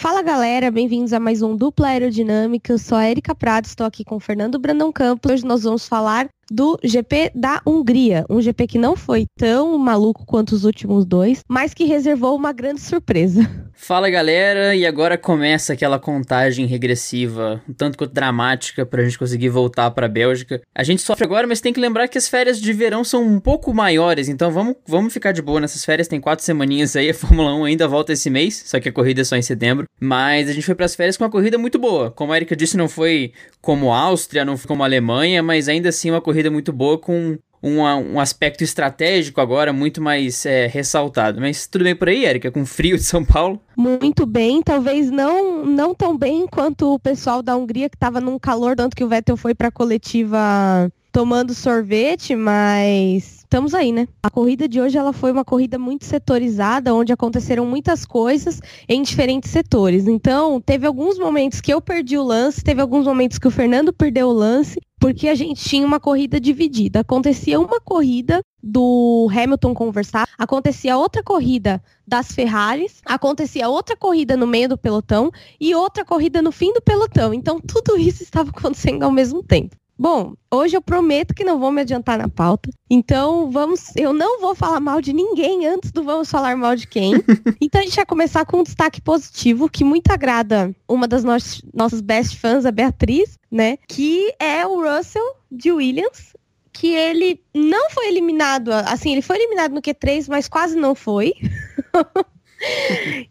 Fala galera, bem-vindos a mais um Dupla Aerodinâmica. Eu sou a Erika Prado, estou aqui com o Fernando Brandão Campos. Hoje nós vamos falar do GP da Hungria. Um GP que não foi tão maluco quanto os últimos dois, mas que reservou uma grande surpresa. Fala galera, e agora começa aquela contagem regressiva, um tanto quanto dramática, pra gente conseguir voltar pra Bélgica. A gente sofre agora, mas tem que lembrar que as férias de verão são um pouco maiores, então vamos, vamos ficar de boa nessas férias. Tem quatro semaninhas aí, a Fórmula 1 ainda volta esse mês, só que a corrida é só em setembro. Mas a gente foi pras férias com uma corrida muito boa. Como a Erika disse, não foi como a Áustria, não foi como a Alemanha, mas ainda assim uma corrida muito boa com um, um aspecto estratégico agora muito mais é, ressaltado. Mas tudo bem por aí, Érica, com frio de São Paulo? Muito bem, talvez não não tão bem quanto o pessoal da Hungria que estava num calor, tanto que o Vettel foi para a coletiva tomando sorvete, mas estamos aí, né? A corrida de hoje ela foi uma corrida muito setorizada, onde aconteceram muitas coisas em diferentes setores. Então, teve alguns momentos que eu perdi o lance, teve alguns momentos que o Fernando perdeu o lance, porque a gente tinha uma corrida dividida. Acontecia uma corrida do Hamilton conversar, acontecia outra corrida das Ferraris, acontecia outra corrida no meio do pelotão e outra corrida no fim do pelotão. Então tudo isso estava acontecendo ao mesmo tempo. Bom, hoje eu prometo que não vou me adiantar na pauta. Então, vamos, eu não vou falar mal de ninguém antes do vamos falar mal de quem. então, a gente vai começar com um destaque positivo que muito agrada uma das no nossas best fãs, a Beatriz, né? Que é o Russell de Williams, que ele não foi eliminado, assim, ele foi eliminado no Q3, mas quase não foi.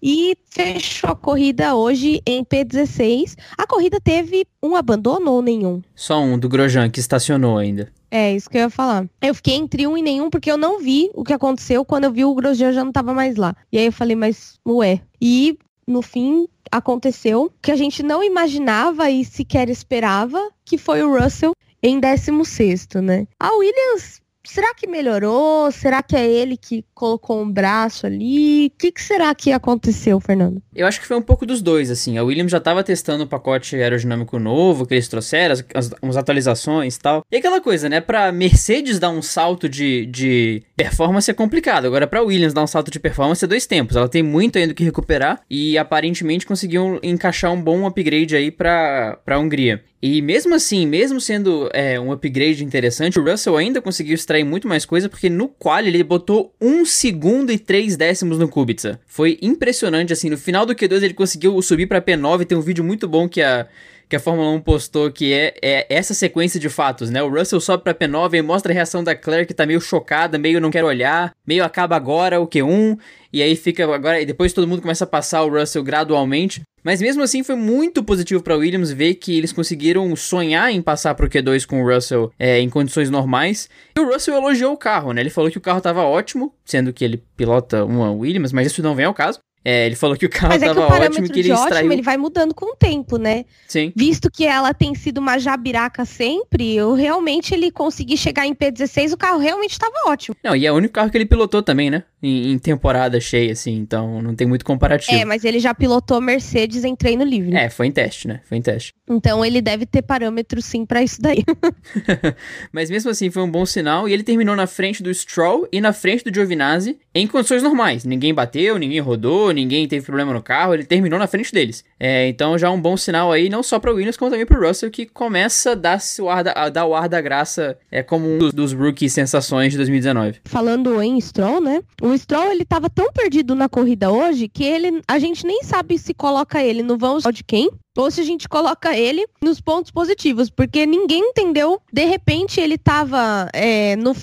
e fechou a corrida hoje em P16. A corrida teve um abandono ou nenhum? Só um, do Grosjean, que estacionou ainda. É, isso que eu ia falar. Eu fiquei entre um e nenhum porque eu não vi o que aconteceu. Quando eu vi o Grosjean já não tava mais lá. E aí eu falei, mas ué. E no fim aconteceu que a gente não imaginava e sequer esperava, que foi o Russell em 16, né? A Williams será que melhorou? Será que é ele que colocou um braço ali? O que, que, será que aconteceu, Fernando? Eu acho que foi um pouco dos dois, assim. A Williams já estava testando o pacote aerodinâmico novo que eles trouxeram, as, as, as atualizações e tal. E aquela coisa, né? Pra Mercedes dar um salto de, de performance é complicado. Agora, pra Williams dar um salto de performance é dois tempos. Ela tem muito ainda que recuperar e aparentemente conseguiu encaixar um bom upgrade aí pra, pra Hungria. E mesmo assim, mesmo sendo é, um upgrade interessante, o Russell ainda conseguiu extrair muito mais coisa, porque no qual ele botou 1 segundo e 3 décimos no Kubica. Foi impressionante, assim, no final do Q2 ele conseguiu subir para P9, tem um vídeo muito bom que a que a Fórmula 1 postou que é, é essa sequência de fatos, né? O Russell sobe pra P9 e mostra a reação da Claire que tá meio chocada, meio não quer olhar, meio acaba agora o Q1, e aí fica agora, e depois todo mundo começa a passar o Russell gradualmente. Mas mesmo assim foi muito positivo para Williams ver que eles conseguiram sonhar em passar pro Q2 com o Russell é, em condições normais. E o Russell elogiou o carro, né? Ele falou que o carro tava ótimo, sendo que ele pilota uma Williams, mas isso não vem ao caso. É, ele falou que o carro Mas é que o ótimo que ele extraiu... ótimo, ele vai mudando com o tempo, né? Sim. Visto que ela tem sido uma jabiraca sempre, eu realmente ele conseguir chegar em P16, o carro realmente estava ótimo. Não, e é o único carro que ele pilotou também, né? Em, em, temporada cheia, assim, então não tem muito comparativo. É, mas ele já pilotou Mercedes em treino livre. É, foi em teste, né? Foi em teste. Então ele deve ter parâmetros sim para isso daí. mas mesmo assim foi um bom sinal e ele terminou na frente do Stroll e na frente do Giovinazzi em condições normais. Ninguém bateu, ninguém rodou, ninguém teve problema no carro, ele terminou na frente deles. É, então já um bom sinal aí, não só para o Williams, como também para o Russell, que começa a dar o ar da, dar o ar da graça é, como um dos, dos rookie sensações de 2019. Falando em Stroll, né? O Stroll ele tava tão perdido na corrida hoje que ele a gente nem sabe se coloca ele no vão de quem ou se a gente coloca ele nos pontos positivos, porque ninguém entendeu. De repente ele tava é, no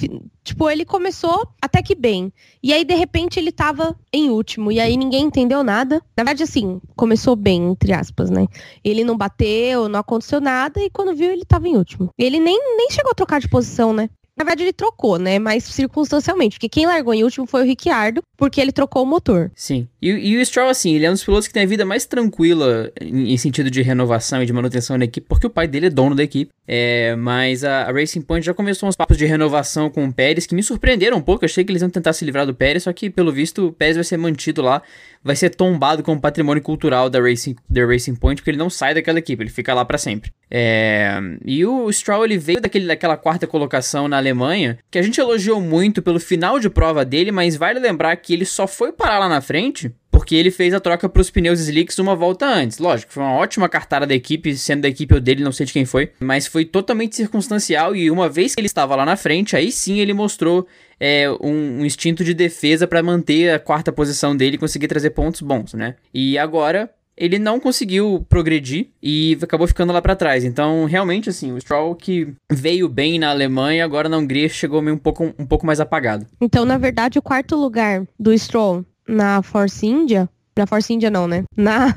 tipo ele começou até que bem e aí de repente ele tava em último e aí ninguém entendeu nada. Na verdade assim começou bem entre aspas, né? Ele não bateu, não aconteceu nada e quando viu ele tava em último. Ele nem nem chegou a trocar de posição, né? Na verdade, ele trocou, né? Mas circunstancialmente. Porque quem largou em último foi o Ricciardo, porque ele trocou o motor. Sim. E, e, o Stroll, assim, ele é um dos pilotos que tem a vida mais tranquila em, em, sentido de renovação e de manutenção da equipe, porque o pai dele é dono da equipe. É, mas a, a, Racing Point já começou uns papos de renovação com o Pérez que me surpreenderam um pouco. Eu achei que eles iam tentar se livrar do Pérez, só que, pelo visto, o Pérez vai ser mantido lá vai ser tombado como patrimônio cultural da Racing, da Racing Point, porque ele não sai daquela equipe, ele fica lá para sempre. É... E o Stroll ele veio daquele, daquela quarta colocação na Alemanha, que a gente elogiou muito pelo final de prova dele, mas vale lembrar que ele só foi parar lá na frente porque ele fez a troca para os pneus slicks uma volta antes. Lógico, foi uma ótima cartada da equipe, sendo da equipe ou dele, não sei de quem foi, mas foi totalmente circunstancial e uma vez que ele estava lá na frente, aí sim ele mostrou é, um, um, instinto de defesa para manter a quarta posição dele e conseguir trazer pontos bons, né? E agora ele não conseguiu progredir e acabou ficando lá para trás. Então, realmente, assim, o Stroll que veio bem na Alemanha, agora na Hungria chegou meio um pouco, um pouco mais apagado. Então, na verdade, o quarto lugar do Stroll na Force India na Force India não, né? Na,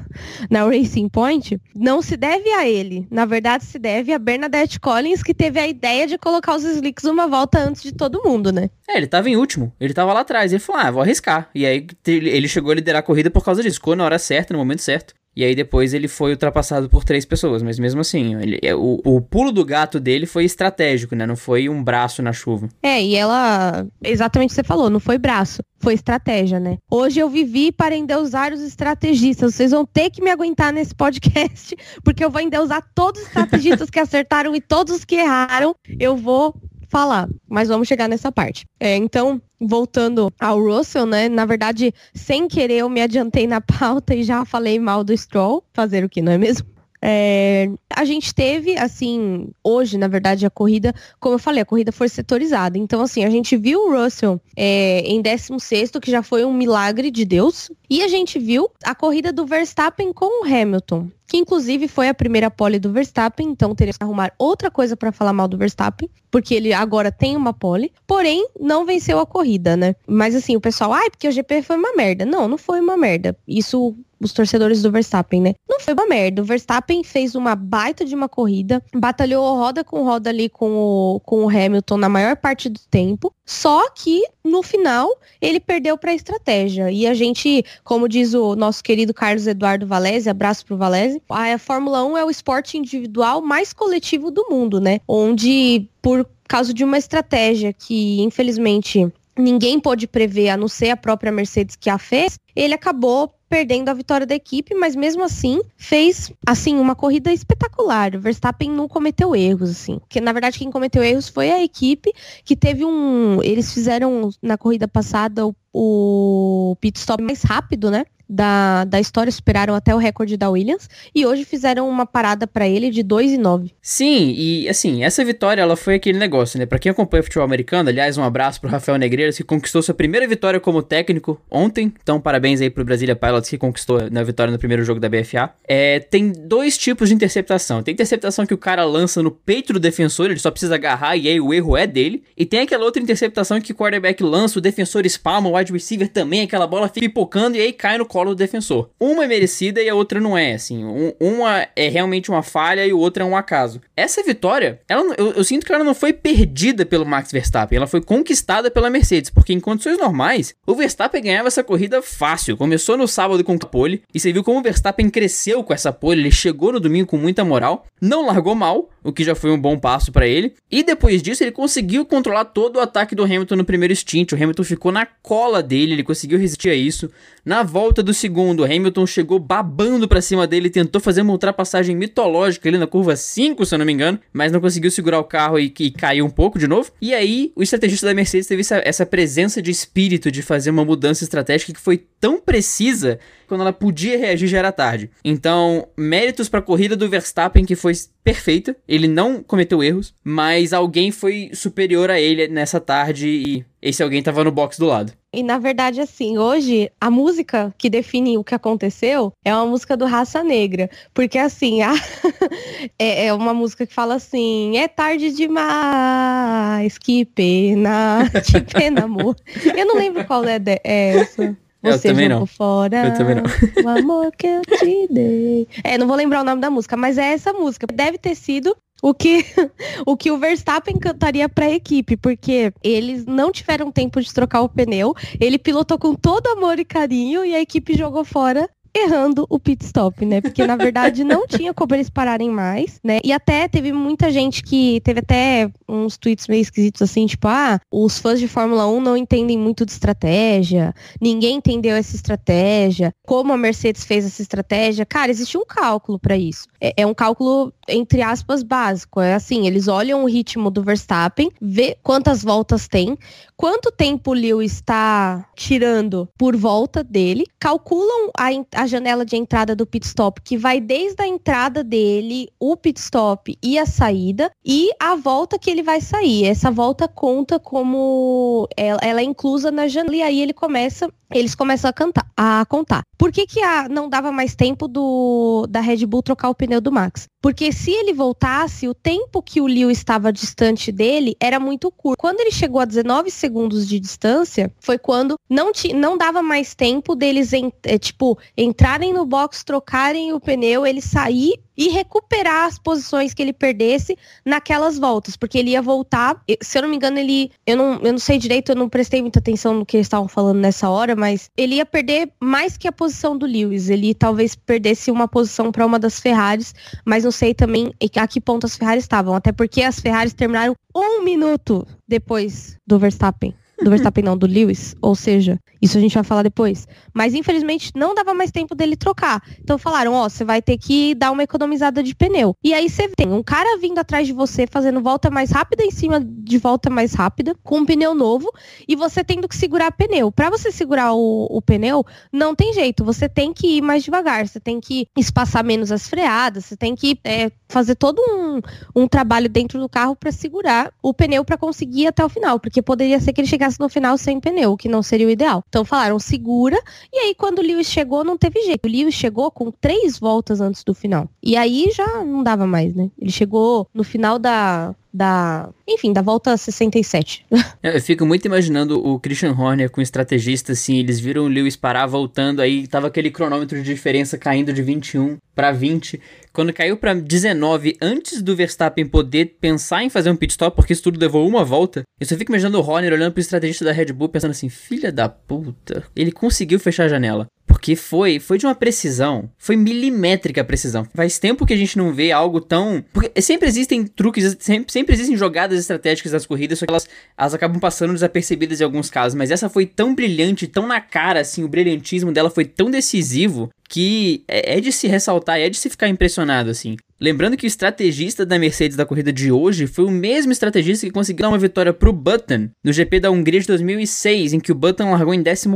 na Racing Point, não se deve a ele. Na verdade, se deve a Bernadette Collins, que teve a ideia de colocar os slicks uma volta antes de todo mundo, né? É, ele tava em último. Ele tava lá atrás. Ele falou, ah, vou arriscar. E aí ele chegou a liderar a corrida por causa disso. Ficou na hora certa, no momento certo. E aí depois ele foi ultrapassado por três pessoas, mas mesmo assim, ele, é, o, o pulo do gato dele foi estratégico, né? Não foi um braço na chuva. É, e ela, exatamente o que você falou, não foi braço, foi estratégia, né? Hoje eu vivi para endeusar os estrategistas. Vocês vão ter que me aguentar nesse podcast, porque eu vou endeusar todos os estrategistas que acertaram e todos os que erraram. Eu vou falar, mas vamos chegar nessa parte. É, então, voltando ao Russell, né? Na verdade, sem querer, eu me adiantei na pauta e já falei mal do Stroll. Fazer o que, não é mesmo? É, a gente teve, assim, hoje, na verdade, a corrida, como eu falei, a corrida foi setorizada. Então, assim, a gente viu o Russell é, em 16, que já foi um milagre de Deus. E a gente viu a corrida do Verstappen com o Hamilton, que inclusive foi a primeira pole do Verstappen, então teria que arrumar outra coisa para falar mal do Verstappen, porque ele agora tem uma pole, porém não venceu a corrida, né? Mas assim, o pessoal, ai, ah, porque o GP foi uma merda. Não, não foi uma merda. Isso os torcedores do Verstappen, né? Não foi uma merda. O Verstappen fez uma baita de uma corrida, batalhou roda com roda ali com o, com o Hamilton na maior parte do tempo. Só que no final ele perdeu para a estratégia. E a gente, como diz o nosso querido Carlos Eduardo Valese, abraço pro Valese, a Fórmula 1 é o esporte individual mais coletivo do mundo, né? Onde por causa de uma estratégia que infelizmente ninguém pôde prever, a não ser a própria Mercedes que a fez, ele acabou perdendo a vitória da equipe, mas mesmo assim fez assim uma corrida espetacular. O Verstappen não cometeu erros assim, porque na verdade quem cometeu erros foi a equipe que teve um, eles fizeram na corrida passada o, o pit stop mais rápido, né? Da, da história, superaram até o recorde da Williams e hoje fizeram uma parada para ele de 2 e 9. Sim, e assim, essa vitória ela foi aquele negócio, né? Para quem acompanha o futebol americano, aliás, um abraço pro Rafael Negreiros que conquistou sua primeira vitória como técnico ontem. Então, parabéns aí pro Brasília Pilots que conquistou na vitória no primeiro jogo da BFA. É, tem dois tipos de interceptação. Tem interceptação que o cara lança no peito do defensor, ele só precisa agarrar e aí o erro é dele. E tem aquela outra interceptação que o quarterback lança, o defensor espalma, o wide receiver também, aquela bola fica pipocando e aí cai no colo do defensor. Uma é merecida e a outra não é, assim. Um, uma é realmente uma falha e o outro é um acaso. Essa vitória, ela, eu, eu, sinto que ela não foi perdida pelo Max Verstappen, ela foi conquistada pela Mercedes, porque em condições normais, o Verstappen ganhava essa corrida fácil. Começou no sábado com a pole, e você viu como o Verstappen cresceu com essa pole, ele chegou no domingo com muita moral, não largou mal, o que já foi um bom passo para ele, e depois disso ele conseguiu controlar todo o ataque do Hamilton no primeiro stint. O Hamilton ficou na cola dele, ele conseguiu resistir a isso. Na volta do segundo, Hamilton chegou babando para cima dele, tentou fazer uma ultrapassagem mitológica ali na curva 5, se eu não me engano, mas não conseguiu segurar o carro e, e caiu um pouco de novo. E aí, o estrategista da Mercedes teve essa, essa presença de espírito de fazer uma mudança estratégica que foi tão precisa quando ela podia reagir já era tarde. Então, méritos para a corrida do Verstappen que foi perfeita, ele não cometeu erros, mas alguém foi superior a ele nessa tarde e esse alguém tava no box do lado. E na verdade, assim, hoje a música que define o que aconteceu é uma música do Raça Negra. Porque assim, a... é, é, uma música que fala assim: é tarde demais, que pena, que pena, amor. Eu não lembro qual é, de... é essa. Você eu também não. fora eu também não. o amor que eu te dei. É, não vou lembrar o nome da música, mas é essa música. Deve ter sido o que o que o Verstappen cantaria para a equipe, porque eles não tiveram tempo de trocar o pneu, ele pilotou com todo amor e carinho e a equipe jogou fora errando o pit stop, né? Porque na verdade não tinha como eles pararem mais, né? E até teve muita gente que teve até uns tweets meio esquisitos assim, tipo, ah, os fãs de Fórmula 1 não entendem muito de estratégia, ninguém entendeu essa estratégia, como a Mercedes fez essa estratégia. Cara, existe um cálculo para isso. É, é, um cálculo, entre aspas, básico. É assim, eles olham o ritmo do Verstappen, vê quantas voltas tem, quanto tempo o Lewis está tirando por volta dele, calculam a, a janela de entrada do pit stop, que vai desde a entrada dele, o pit stop e a saída, e a volta que ele vai sair. Essa volta conta como ela, ela é inclusa na janela, e aí ele começa eles começam a, cantar, a contar. Por que, que a, não dava mais tempo do, da Red Bull trocar o pneu do Max? Porque se ele voltasse, o tempo que o Liu estava distante dele era muito curto. Quando ele chegou a 19 segundos de distância, foi quando não, ti, não dava mais tempo deles, en, é, tipo, entrarem no box, trocarem o pneu, ele sair e recuperar as posições que ele perdesse naquelas voltas, porque ele ia voltar, se eu não me engano, ele, eu não, eu não sei direito, eu não prestei muita atenção no que eles estavam falando nessa hora, mas ele ia perder mais que a posição do Lewis, ele talvez perdesse uma posição para uma das Ferraris, mas não sei também a que ponto as Ferraris estavam, até porque as Ferraris terminaram um minuto depois do Verstappen do Verstappen não, do Lewis, ou seja, isso a gente vai falar depois. Mas infelizmente não dava mais tempo dele trocar. Então falaram, ó, oh, você vai ter que dar uma economizada de pneu. E aí você tem um cara vindo atrás de você fazendo volta mais rápida em cima de volta mais rápida, com um pneu novo, e você tendo que segurar pneu. Para você segurar o, o, pneu, não tem jeito, você tem que ir mais devagar, você tem que espaçar menos as freadas, você tem que é, fazer todo um, um trabalho dentro do carro para segurar o pneu para conseguir ir até o final, porque poderia ser que ele chegasse no final sem pneu, que não seria o ideal. Então falaram segura, e aí quando o Lewis chegou não teve jeito. O Lewis chegou com três voltas antes do final. E aí já não dava mais, né? Ele chegou no final da da. Enfim, da volta 67. Eu fico muito imaginando o Christian Horner com estrategista, assim, eles viram o Lewis parar voltando, aí tava aquele cronômetro de diferença caindo de 21 para 20. Quando caiu para 19, antes do Verstappen poder pensar em fazer um pit stop, porque isso tudo levou uma volta, eu só fico imaginando o Horner olhando pro estrategista da Red Bull, pensando assim: filha da puta, ele conseguiu fechar a janela. Porque foi, foi de uma precisão, foi milimétrica a precisão. Faz tempo que a gente não vê algo tão. Porque sempre existem truques, sempre, sempre existem jogadas estratégicas das corridas, só que elas, elas acabam passando desapercebidas em alguns casos. Mas essa foi tão brilhante, tão na cara, assim, o brilhantismo dela foi tão decisivo que é, é de se ressaltar, é de se ficar impressionado, assim. Lembrando que o estrategista da Mercedes da corrida de hoje foi o mesmo estrategista que conseguiu dar uma vitória pro Button no GP da Hungria de 2006, em que o Button largou em 14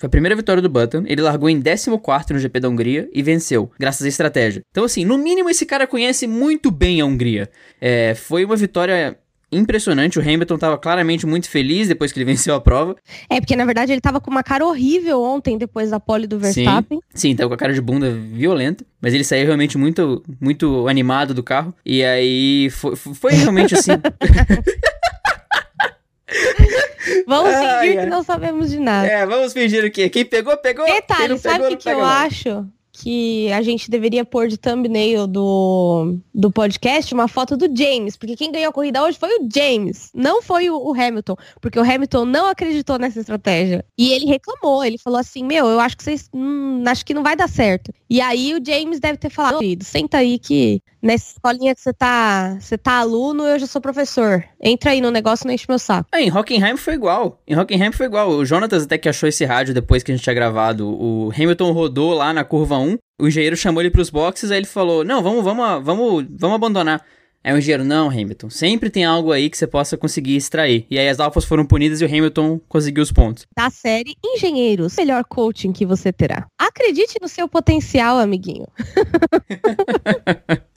foi a primeira vitória do Button, ele largou em 14 no GP da Hungria e venceu, graças à estratégia. Então, assim, no mínimo esse cara conhece muito bem a Hungria. É, foi uma vitória impressionante. O Hamilton estava claramente muito feliz depois que ele venceu a prova. É, porque na verdade ele estava com uma cara horrível ontem depois da pole do Verstappen. Sim, sim tava com a cara de bunda violenta. Mas ele saiu realmente muito, muito animado do carro. E aí foi, foi realmente assim. Vamos fingir que não sabemos de nada. É, vamos fingir o quê? Quem pegou, pegou. Detalhe, sabe o que, que eu acho? Que a gente deveria pôr de thumbnail do, do podcast uma foto do James, porque quem ganhou a corrida hoje foi o James, não foi o, o, Hamilton, porque o Hamilton não acreditou nessa estratégia. E ele reclamou, ele falou assim: Meu, eu acho que vocês. Hum, acho que não vai dar certo. E aí o James deve ter falado: querido, senta aí que nessa escolinha que você tá, você tá aluno, eu já sou professor. Entra aí no negócio, não enche meu saco. É, em Hockenheim foi igual. Em Hockenheim foi igual. O Jonatas até que achou esse rádio depois que a gente tinha gravado. O Hamilton rodou lá na curva 1. O engenheiro chamou ele pros boxes, aí ele falou: Não, vamos, vamos, vamos, vamos abandonar. Aí o engenheiro, não, Hamilton, sempre tem algo aí que você possa conseguir extrair. E aí as alfas foram punidas e o Hamilton conseguiu os pontos. Da série Engenheiros, melhor coaching que você terá. Acredite no seu potencial, amiguinho.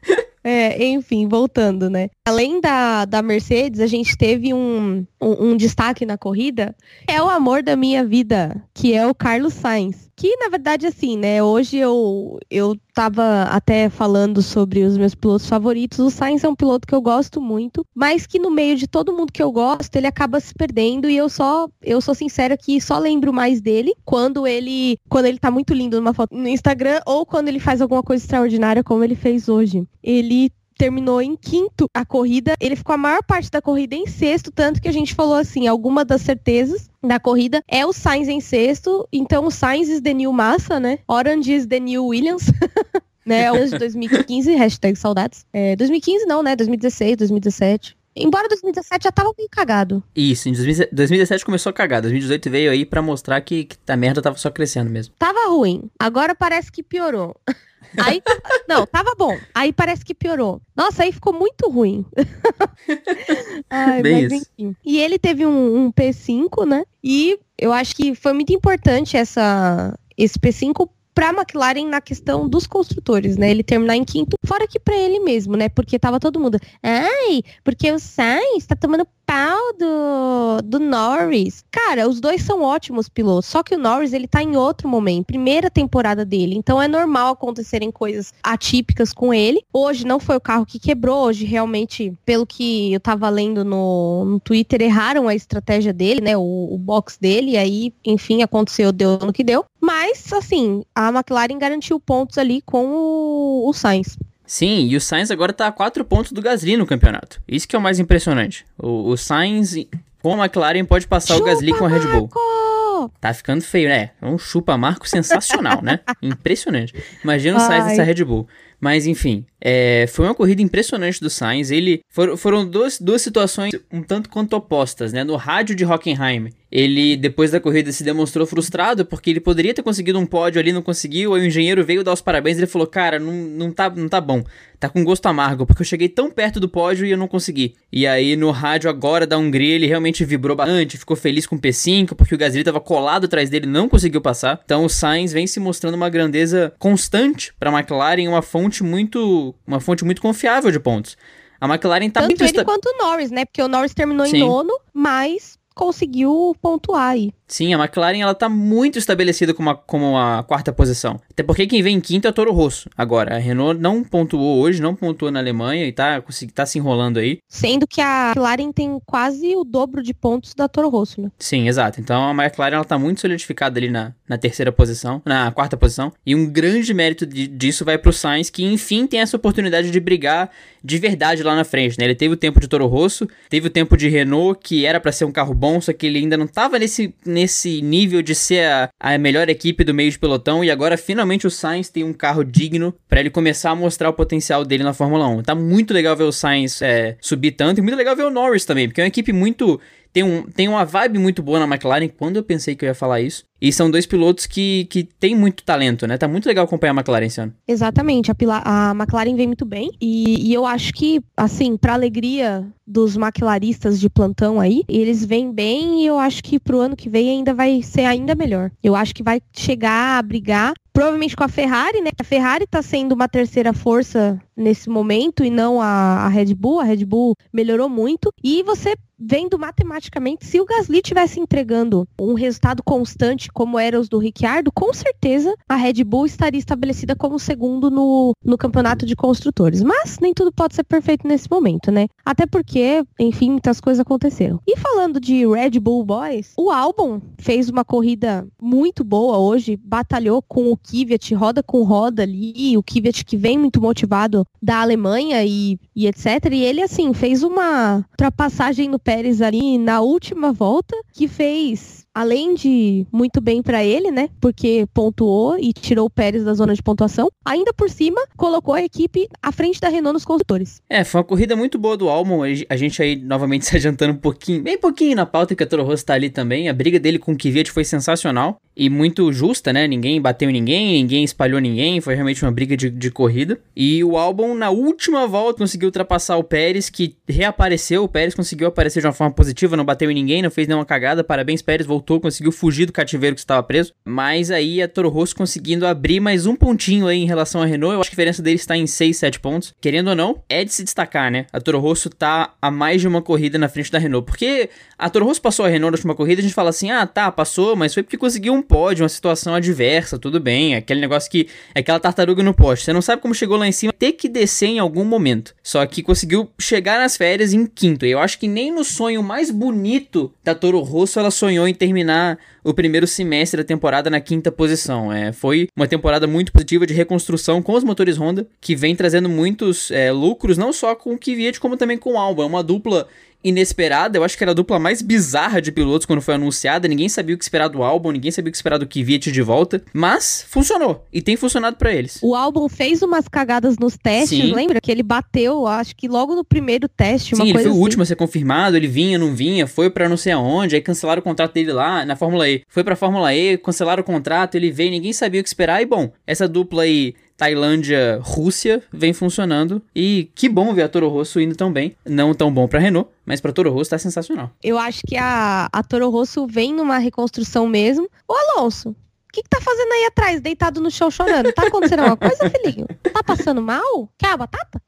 É, enfim, voltando, né? Além da, da Mercedes, a gente teve um, um, um, destaque na corrida. É o amor da minha vida, que é o Carlos Sainz. Que, na verdade, assim, né? Hoje eu, eu tava até falando sobre os meus pilotos favoritos. O Sainz é um piloto que eu gosto muito, mas que no meio de todo mundo que eu gosto, ele acaba se perdendo. E eu só, eu sou sincera que só lembro mais dele quando ele, quando ele tá muito lindo numa foto no Instagram ou quando ele faz alguma coisa extraordinária como ele fez hoje. Ele terminou em quinto a corrida. Ele ficou a maior parte da corrida em sexto, tanto que a gente falou assim, alguma das certezas da corrida é o Sainz em sexto, então o Sainz is the new massa, né? Orange is the new Williams. né? O de 2015, hashtag saudades. É, 2015 não, né? 2016, 2017. Embora 2017 já tava bem cagado. Isso, em 2017 começou a cagar. 2018 veio aí para mostrar que, que a merda tava só crescendo mesmo. Tava ruim. Agora parece que piorou. Aí, não, tava bom. Aí parece que piorou. Nossa, aí ficou muito ruim. Ai, Bem mas, enfim. E ele teve um, um P5, né? E eu acho que foi muito importante essa, esse P5 para a McLaren na questão dos construtores, né? Ele terminar em quinto, fora que para ele mesmo, né? Porque tava todo mundo, ai, porque o Sainz tá tomando pau do, do Norris. Cara, os dois são ótimos pilotos, só que o Norris, ele tá em outro momento, primeira temporada dele, então é normal acontecerem coisas atípicas com ele. Hoje não foi o carro que quebrou, hoje realmente, pelo que eu tava lendo no, no Twitter, erraram a estratégia dele, né, o, o box dele, e aí, enfim, aconteceu, deu no que deu. Mas, assim, a McLaren garantiu pontos ali com o, o Sainz. Sim, e o Sainz agora tá a 4 pontos do Gasly no campeonato. Isso que é o mais impressionante. O, o Sainz com a McLaren pode passar chupa, o Gasly com a Red Bull. Marco! Tá ficando feio, né? É um chupa-marco sensacional, né? Impressionante. Imagina o Sainz nessa Red Bull. Mas enfim, é, foi uma corrida impressionante do Sainz. Ele for, foram duas, duas situações um tanto quanto opostas, né? No rádio de Hockenheim, ele depois da corrida se demonstrou frustrado porque ele poderia ter conseguido um pódio ali, não conseguiu. Aí o engenheiro veio dar os parabéns. Ele falou: Cara, não, não, tá, não tá bom, tá com gosto amargo porque eu cheguei tão perto do pódio e eu não consegui. E aí no rádio agora da Hungria ele realmente vibrou bastante, ficou feliz com o P5 porque o Gasly tava colado atrás dele, não conseguiu passar. Então o Sainz vem se mostrando uma grandeza constante para McLaren, uma fonte muito uma fonte muito confiável de pontos. A McLaren tá Tanto muito... ele quanto o Norris, né? Porque o Norris terminou Sim. em nono, mas conseguiu pontuar aí. Sim, a McLaren ela tá muito estabelecida como a, como a quarta posição. Até porque quem vem em quinto é o Toro Rosso. Agora, a Renault não pontuou hoje, não pontuou na Alemanha e tá, tá se enrolando aí. Sendo que a McLaren tem quase o dobro de pontos da Toro Rosso, né? Sim, exato. Então a McLaren ela tá muito solidificada ali na, na terceira posição, na quarta posição. E um grande mérito de, disso vai pro Sainz, que enfim tem essa oportunidade de brigar de verdade lá na frente, né? Ele teve o tempo de Toro Rosso, teve o tempo de Renault, que era para ser um carro bom, só que ele ainda não tava nesse, nesse nesse nível de ser a, a melhor equipe do meio de pelotão e agora finalmente o Sainz tem um carro digno para ele começar a mostrar o potencial dele na Fórmula 1. Tá muito legal ver o Sainz é, subir tanto e muito legal ver o Norris também, porque é uma equipe muito tem, um, tem uma vibe muito boa na McLaren, quando eu pensei que eu ia falar isso. E são dois pilotos que, que têm muito talento, né? Tá muito legal acompanhar a McLaren esse ano. Exatamente, a, Pila a McLaren vem muito bem. E, e eu acho que, assim, pra alegria dos McLaristas de plantão aí, eles vêm bem e eu acho que pro ano que vem ainda vai ser ainda melhor. Eu acho que vai chegar a brigar provavelmente com a Ferrari, né? A Ferrari tá sendo uma terceira força nesse momento e não a, a Red Bull. A Red Bull melhorou muito. E você vendo matematicamente, se o Gasly tivesse entregando um resultado constante como era os do Ricciardo, com certeza a Red Bull estaria estabelecida como segundo no, no campeonato de construtores. Mas nem tudo pode ser perfeito nesse momento, né? Até porque, enfim, muitas coisas aconteceram. E falando de Red Bull Boys, o Albon fez uma corrida muito boa hoje, batalhou com o Kvyat, roda com roda ali, o Kvyat que vem muito motivado da Alemanha e, e etc. E ele, assim, fez uma ultrapassagem no Pérez ali na última volta, que fez além de muito bem para ele, né? Porque pontuou e tirou o Pérez da zona de pontuação. Ainda por cima, colocou a equipe à frente da Renault nos condutores. É, foi uma corrida muito boa do Albon. A gente aí novamente se adiantando um pouquinho, bem pouquinho na pauta que a Toro Rosso tá ali também. A briga dele com o Kvyat foi sensacional e muito justa, né? Ninguém bateu ninguém, ninguém espalhou ninguém. Foi realmente uma briga de, de corrida. E o Albon, na última volta, conseguiu ultrapassar o Pérez, que reapareceu. O Pérez conseguiu aparecer de uma forma positiva, não bateu em ninguém, não fez nenhuma cagada. Parabéns, Pérez, voltou voltou, conseguiu fugir do cativeiro que estava preso. Mas aí a Toro Rosso conseguindo abrir mais um pontinho aí em relação à Renault. Eu acho que a diferença dele está em 6, 7 pontos. Querendo ou não, é de se destacar, né? A Toro Rosso tá a mais de uma corrida na frente da Renault. Porque a Toro Rosso passou a Renault na última corrida, a gente fala assim: ah, tá, passou, mas foi porque conseguiu um pódio, uma situação adversa, tudo bem. Aquele negócio que aquela tartaruga no poste. Você não sabe como chegou lá em cima, ter que descer em algum momento. Só que conseguiu chegar nas férias em quinto. Eu acho que nem no sonho mais bonito da Toro Rosso ela sonhou em terminar terminar o primeiro semestre da temporada na quinta posição. É, foi uma temporada muito positiva de reconstrução com os motores Honda, que vem trazendo muitos é, lucros, não só com o Kvyat, como também com o Alba. É uma dupla inesperada. Eu acho que era a dupla mais bizarra de pilotos quando foi anunciada. Ninguém sabia o que esperar do álbum, ninguém sabia o que esperar do Kvyat de volta. Mas funcionou. E tem funcionado para eles. O álbum fez umas cagadas nos testes, Sim. lembra? Que ele bateu, acho que logo no primeiro teste. Sim, ele foi assim. o último a ser confirmado. Ele vinha, não vinha, foi para não sei aonde. Aí cancelaram o contrato dele lá na Fórmula E. Foi pra Fórmula E, cancelaram o contrato, ele veio, ninguém sabia o que esperar. E bom, essa dupla aí Tailândia, Rússia vem funcionando e que bom ver a Toro Rosso indo tão bem. Não tão bom para Renault, mas para Toro Rosso tá sensacional. Eu acho que a, a Toro Rosso vem numa reconstrução mesmo. Ô Alonso, o que, que tá fazendo aí atrás, deitado no chão chorando? Tá acontecendo alguma coisa, filhinho? Tá passando mal? Quer a batata?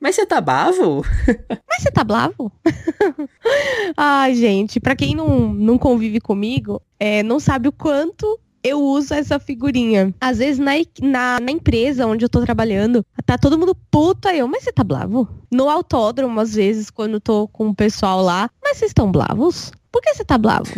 Mas você tá bravo? Mas você tá bravo? Ai, gente, pra quem não, não convive comigo, é, não sabe o quanto eu uso essa figurinha. Às vezes na, na, na, empresa onde eu tô trabalhando, tá todo mundo puto aí eu, mas você tá bravo? No autódromo, às vezes, quando eu tô com o pessoal lá, mas vocês estão bravos? Por que você tá bravo?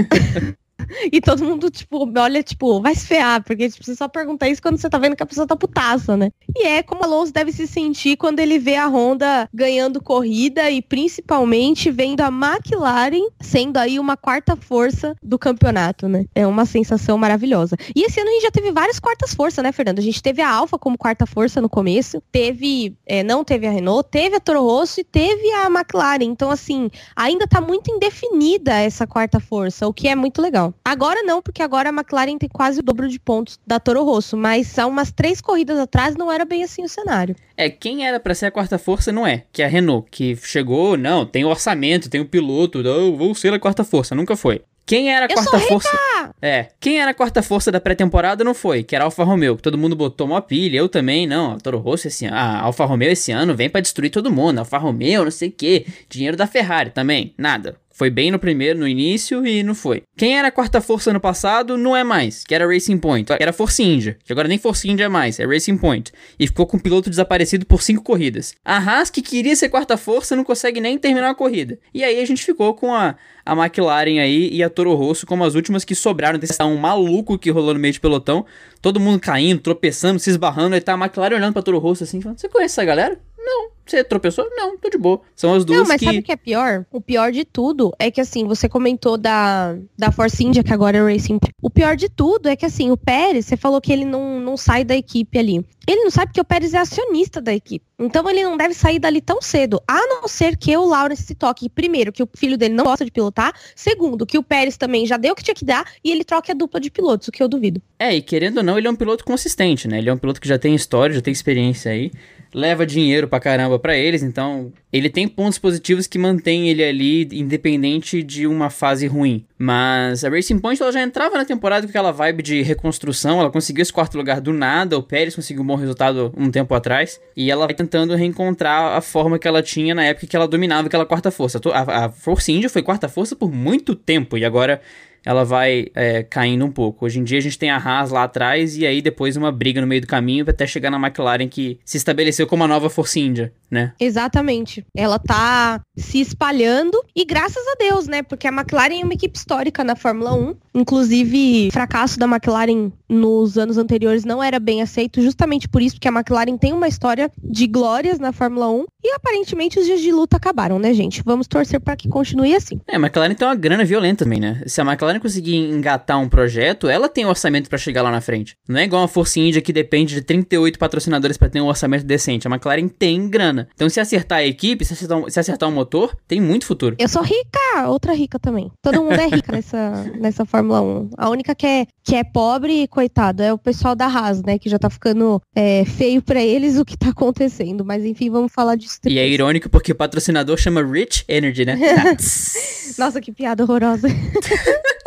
E todo mundo, tipo, olha, tipo, vai se porque tipo, você só pergunta isso quando você tá vendo que a pessoa tá putaça, né? E é como Alonso deve se sentir quando ele vê a Honda ganhando corrida e principalmente vendo a McLaren sendo aí uma quarta força do campeonato, né? É uma sensação maravilhosa. E esse ano a gente já teve várias quartas forças, né, Fernando? A gente teve a Alfa como quarta força no começo, teve, é, não teve a Renault, teve a Toro Rosso e teve a McLaren. Então, assim, ainda tá muito indefinida essa quarta força, o que é muito legal. Agora não, porque agora a McLaren tem quase o dobro de pontos da Toro Rosso, mas há umas três corridas atrás não era bem assim o cenário. É, quem era para ser a quarta força não é, que é a Renault, que chegou, não, tem orçamento, tem o piloto, não, vou ser a quarta força, nunca foi. Quem era a quarta força? É, quem era a quarta força da pré-temporada não foi, que era a Alfa Romeo, que todo mundo botou uma pilha, eu também, não, a Toro Rosso esse ano, a Alfa Romeo esse ano vem para destruir todo mundo, Alfa Romeo, não sei o que, dinheiro da Ferrari também, nada. Foi bem no primeiro, no início, e não foi. Quem era a quarta força no passado, não é mais, que era Racing Point. Era Force India, que agora nem Force India é mais, é Racing Point. E ficou com o piloto desaparecido por cinco corridas. A Haas, que queria ser quarta força, não consegue nem terminar a corrida. E aí a gente ficou com a, a McLaren aí e a Toro Rosso como as últimas que sobraram desse um maluco que rolou no meio de pelotão. Todo mundo caindo, tropeçando, se esbarrando. Aí tá a McLaren olhando pra Toro Rosso assim, falando, você conhece essa galera? Não. Você tropeçou? Não, tô de boa. São as duas Não, mas que... sabe o que é pior? O pior de tudo é que, assim, você comentou da, da Force India, que agora é Racing. O pior de tudo é que, assim, o Pérez, você falou que ele não, não sai da equipe ali. Ele não sabe porque o Pérez é acionista da equipe. Então ele não deve sair dali tão cedo. A não ser que o Lawrence se toque, primeiro, que o filho dele não gosta de pilotar. Segundo, que o Pérez também já deu o que tinha que dar. E ele troque a dupla de pilotos, o que eu duvido. É, e querendo ou não, ele é um piloto consistente, né? Ele é um piloto que já tem história, já tem experiência aí leva dinheiro pra caramba para eles, então ele tem pontos positivos que mantém ele ali independente de uma fase ruim. Mas a Racing Point ela já entrava na temporada com aquela vibe de reconstrução, ela conseguiu esse quarto lugar do nada, o Pérez conseguiu um bom resultado um tempo atrás, e ela vai tentando reencontrar a forma que ela tinha na época que ela dominava aquela quarta força. A, a Force India foi quarta força por muito tempo, e agora ela vai é, caindo um pouco. Hoje em dia a gente tem a Haas lá atrás e aí depois uma briga no meio do caminho até chegar na McLaren que se estabeleceu como a nova Force India, né? Exatamente. Ela tá se espalhando e graças a Deus, né? Porque a McLaren é uma equipe histórica na Fórmula 1. Inclusive, o fracasso da McLaren nos anos anteriores não era bem aceito, justamente por isso, porque a McLaren tem uma história de glórias na Fórmula 1 e aparentemente os dias de luta acabaram, né, gente? Vamos torcer para que continue assim. É, a McLaren tem uma grana violenta também, né? Se a McLaren conseguir engatar um projeto, ela tem orçamento para chegar lá na frente. Não é igual a Force India que depende de 38 patrocinadores para ter um orçamento decente. A McLaren tem grana. Então, se acertar a equipe, se acertar, um, se acertar um motor, tem muito futuro. Eu sou rica, outra rica também. Todo mundo é rica nessa, nessa Fórmula 1. A única que é, que é pobre, coitado, é o pessoal da Haas, né? Que já tá ficando é, feio para eles o que tá acontecendo. Mas enfim, vamos falar disso. E é irônico porque o patrocinador chama Rich Energy, né? Nossa, que piada horrorosa.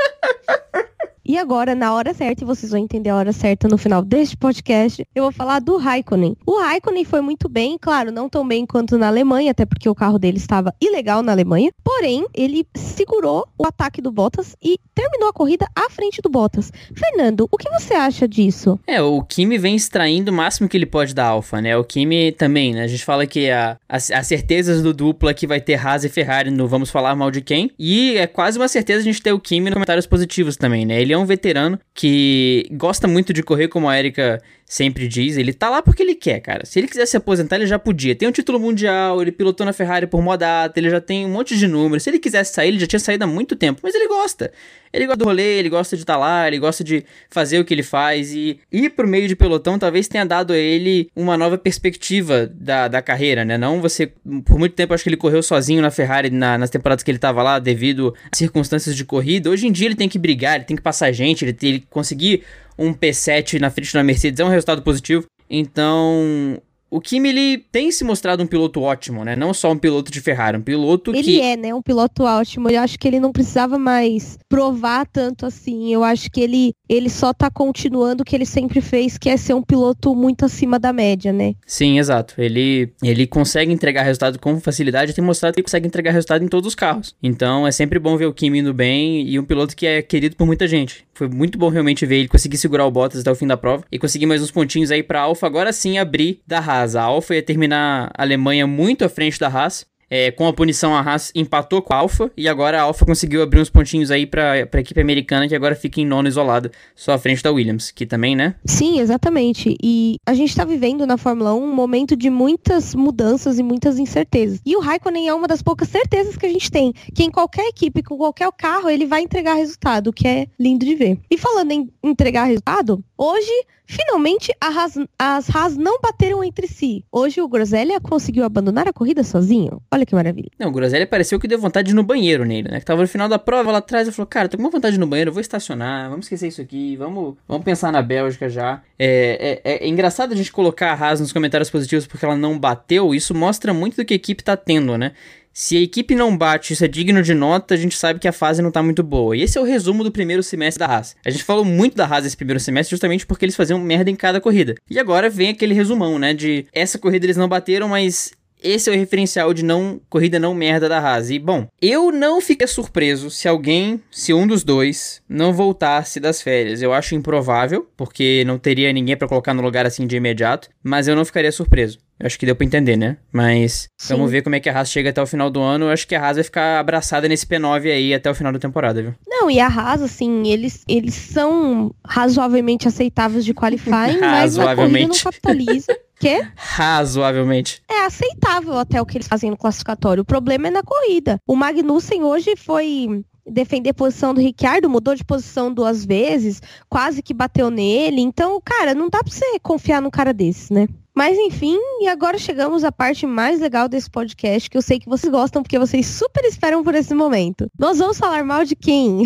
E agora, na hora certa, e vocês vão entender a hora certa no final deste podcast, eu vou falar do Raikkonen. O Raikkonen foi muito bem, claro, não tão bem quanto na Alemanha, até porque o carro dele estava ilegal na Alemanha. Porém, ele segurou o ataque do Bottas e terminou a corrida à frente do Bottas. Fernando, o que você acha disso? É, o Kimi vem extraindo o máximo que ele pode da Alfa, né? O Kimi também, né? A gente fala que a, as, as certezas do dupla que vai ter Haas e Ferrari no Vamos Falar Mal de Quem. E é quase uma certeza a gente ter o Kimi nos comentários positivos também, né? Ele é um veterano que gosta muito de correr, como a Erika sempre diz. Ele tá lá porque ele quer, cara. Se ele quiser se aposentar, ele já podia. Tem um título mundial, ele pilotou na Ferrari por modata, ele já tem um monte de números. Se ele quisesse sair, ele já tinha saído há muito tempo. Mas ele gosta. Ele gosta do rolê, ele gosta de estar tá lá, ele gosta de fazer o que ele faz. E ir pro meio de pelotão talvez tenha dado a ele uma nova perspectiva da, da carreira, né? Não você. Por muito tempo, acho que ele correu sozinho na Ferrari na, nas temporadas que ele tava lá, devido a circunstâncias de corrida. Hoje em dia ele tem que brigar, ele tem que passar gente, ele que conseguir um P7 na frente da Mercedes é um resultado positivo. Então, o Kimi ele tem se mostrado um piloto ótimo, né? Não só um piloto de Ferrari, um piloto ele que... Ele é, né? Um piloto ótimo. Eu acho que ele não precisava mais provar tanto assim. Eu acho que ele, ele só tá continuando o que ele sempre fez, que é ser um piloto muito acima da média, né? Sim, exato. Ele, ele consegue entregar resultado com facilidade e tem mostrado que ele consegue entregar resultado em todos os carros. Então é sempre bom ver o Kimi indo bem e um piloto que é querido por muita gente. Foi muito bom realmente ver ele conseguir segurar o Bottas até o fim da prova e conseguir mais uns pontinhos aí pra Alfa agora sim abrir da Haas. A Alfa ia terminar a Alemanha muito à frente da Haas. É, com a punição, a Haas empatou com a Alfa e agora a Alfa conseguiu abrir uns pontinhos aí para a equipe americana que agora fica em nono isolado, só à frente da Williams, que também, né? Sim, exatamente. E a gente está vivendo na Fórmula 1 um momento de muitas mudanças e muitas incertezas. E o Raikkonen é uma das poucas certezas que a gente tem, que em qualquer equipe, com qualquer carro, ele vai entregar resultado, o que é lindo de ver. E falando em entregar resultado, hoje Finalmente, as Haas não bateram entre si. Hoje, o Groselha conseguiu abandonar a corrida sozinho. Olha que maravilha. Não, o Groselha pareceu que deu vontade no banheiro nele, né? Que tava no final da prova lá atrás e falou: Cara, tô com uma vontade no banheiro, vou estacionar, vamos esquecer isso aqui, vamos, vamos pensar na Bélgica já. É, é, é, engraçado a gente colocar a Haas nos comentários positivos porque ela não bateu. Isso mostra muito do que a equipe tá tendo, né? Se a equipe não bate, isso é digno de nota, a gente sabe que a fase não tá muito boa. E esse é o resumo do primeiro semestre da Haas. A gente falou muito da Haas esse primeiro semestre justamente porque eles faziam merda em cada corrida. E agora vem aquele resumão, né? De essa corrida eles não bateram, mas esse é o referencial de não corrida não merda da Haas. E bom, eu não fiquei surpreso se alguém, se um dos dois, não voltasse das férias. Eu acho improvável, porque não teria ninguém para colocar no lugar assim de imediato, mas eu não ficaria surpreso. Eu acho que deu pra entender, né? Mas Sim. vamos ver como é que a Haas chega até o final do ano. Eu acho que a Haas vai ficar abraçada nesse P9 aí até o final da temporada, viu? Não, e a Haas, assim, eles, eles são razoavelmente aceitáveis de qualifying, mas a corrida não capitaliza. Quê? Razoavelmente. É aceitável até o que eles fazem no classificatório. O problema é na corrida. O Magnussen hoje foi defender a posição do Ricciardo, mudou de posição duas vezes, quase que bateu nele. Então, cara, não dá pra você confiar num cara desses, né? Mas enfim, e agora chegamos à parte mais legal desse podcast, que eu sei que vocês gostam, porque vocês super esperam por esse momento. Nós vamos falar mal de quem?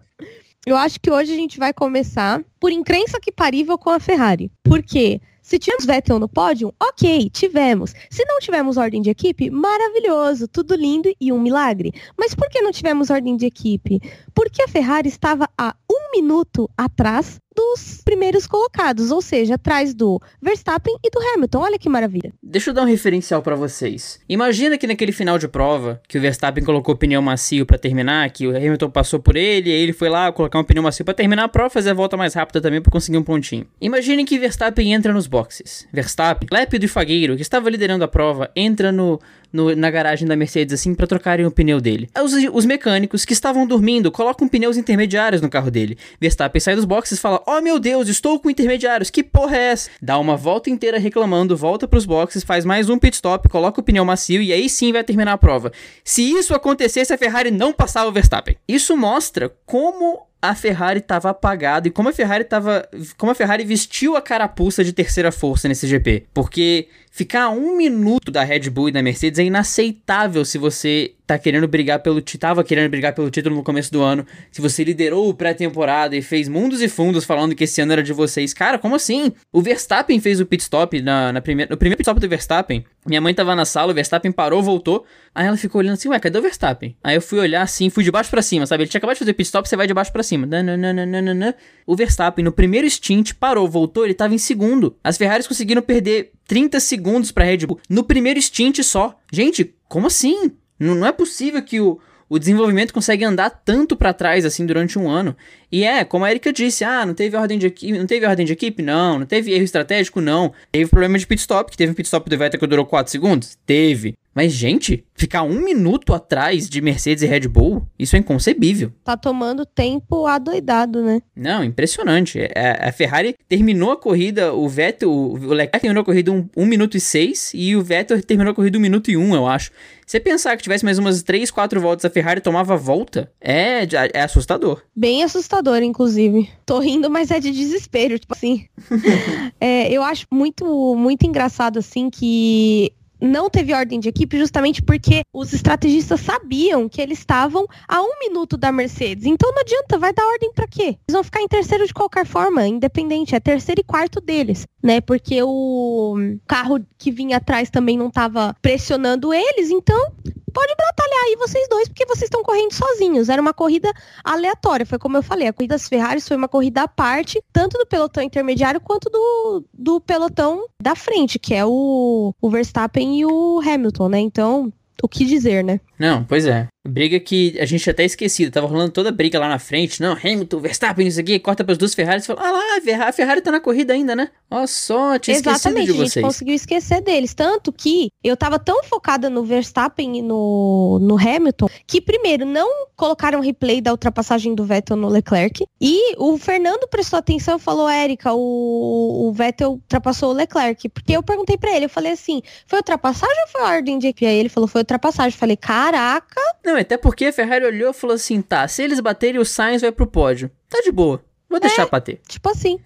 eu acho que hoje a gente vai começar, por incrença que parível, com a Ferrari. Por quê? Se tivemos Vettel no pódio, ok, tivemos. Se não tivemos ordem de equipe, maravilhoso, tudo lindo e um milagre. Mas por que não tivemos ordem de equipe? Porque a Ferrari estava a um minuto atrás dos primeiros colocados, ou seja, atrás do Verstappen e do Hamilton. Olha que maravilha. Deixa eu dar um referencial para vocês. Imagina que naquele final de prova, que o Verstappen colocou pneu macio para terminar, que o Hamilton passou por ele, e ele foi lá colocar um pneu macio para terminar a prova, fazer a volta mais rápida também para conseguir um pontinho. Imaginem que Verstappen entra nos boxes. Verstappen, lépido e fagueiro, que estava liderando a prova, entra no no, na garagem da Mercedes assim para trocarem o pneu dele. Os, os, mecânicos que estavam dormindo colocam pneus intermediários no carro dele. Verstappen sai dos boxes e fala: Oh meu Deus, estou com intermediários, que porra é essa? Dá uma volta inteira reclamando, volta pros boxes, faz mais um pit stop, coloca o pneu macio e aí sim vai terminar a prova. Se isso acontecesse, a Ferrari não passava o Verstappen. Isso mostra como a Ferrari estava apagada e como a Ferrari tava, como a Ferrari vestiu a carapuça de terceira força nesse GP, porque ficar um minuto da Red Bull e da Mercedes é inaceitável se você tá querendo brigar pelo tava querendo brigar pelo título no começo do ano, se você liderou o pré-temporada e fez mundos e fundos falando que esse ano era de vocês, cara, como assim? O Verstappen fez o pit stop na, na primeira, no primeiro pit stop do Verstappen. Minha mãe tava na sala, o Verstappen parou, voltou. Aí ela ficou olhando assim, ué, cadê o Verstappen? Aí eu fui olhar assim, fui de baixo para cima, sabe? Ele tinha acabado de fazer pit stop, você vai de baixo para cima. Nananana. O Verstappen, no primeiro stint, parou, voltou, ele tava em segundo. As Ferraris conseguiram perder 30 segundos pra Red Bull no primeiro stint só. Gente, como assim? Não, não é possível que o, o desenvolvimento consegue andar tanto para trás assim durante um ano. E é, como a Erika disse, ah, não teve ordem de equipe, não teve ordem de equipe? Não, não teve erro estratégico? Não. Teve problema de pit stop, que teve um pit stop do Vettel que durou 4 segundos? Teve. Mas, gente, ficar um minuto atrás de Mercedes e Red Bull, isso é inconcebível. Tá tomando tempo adoidado, né? Não, impressionante. É, a Ferrari terminou a corrida, o Vettel, o Leclerc terminou a corrida 1 um, um minuto e 6 e o Vettel terminou a corrida 1 um minuto e 1, um, eu acho. Você pensar que tivesse mais umas 3, 4 voltas a Ferrari tomava a volta, é, é assustador. Bem assustador, inclusive. Tô rindo, mas é de desespero, tipo assim. é, eu acho muito, muito engraçado, assim, que não teve ordem de equipe justamente porque os estrategistas sabiam que eles estavam a um minuto da Mercedes. Então não adianta, vai dar ordem para quê? Eles vão ficar em terceiro de qualquer forma, independente, é terceiro e quarto deles, né? Porque o carro que vinha atrás também não estava pressionando eles, então pode batalhar aí vocês dois, porque vocês estão correndo sozinhos. Era uma corrida aleatória, foi como eu falei, a corrida das Ferraris foi uma corrida à parte, tanto do pelotão intermediário quanto do, do pelotão da frente, que é o, o Verstappen e o Hamilton, né? Então, o que dizer, né? Não, pois é. Briga que a gente até esquecido. Tava rolando toda a briga lá na frente. Não, Hamilton, Verstappen, isso aqui. Corta pras duas Ferraris e fala: Ah lá, a Ferrari tá na corrida ainda, né? Ó só, tinha Exatamente, esquecido de vocês. a gente conseguiu esquecer deles. Tanto que eu tava tão focada no Verstappen e no, no Hamilton que, primeiro, não colocaram replay da ultrapassagem do Vettel no Leclerc. E o Fernando prestou atenção e falou: Érica, o, o Vettel ultrapassou o Leclerc. Porque eu perguntei para ele, eu falei assim: foi ultrapassagem ou foi ordem de equipe? Aí ele falou: foi ultrapassagem. Eu falei: caraca. Não, até porque a Ferrari olhou e falou assim: tá, se eles baterem, o Sainz vai pro pódio. Tá de boa. Vou deixar é, bater. Tipo assim.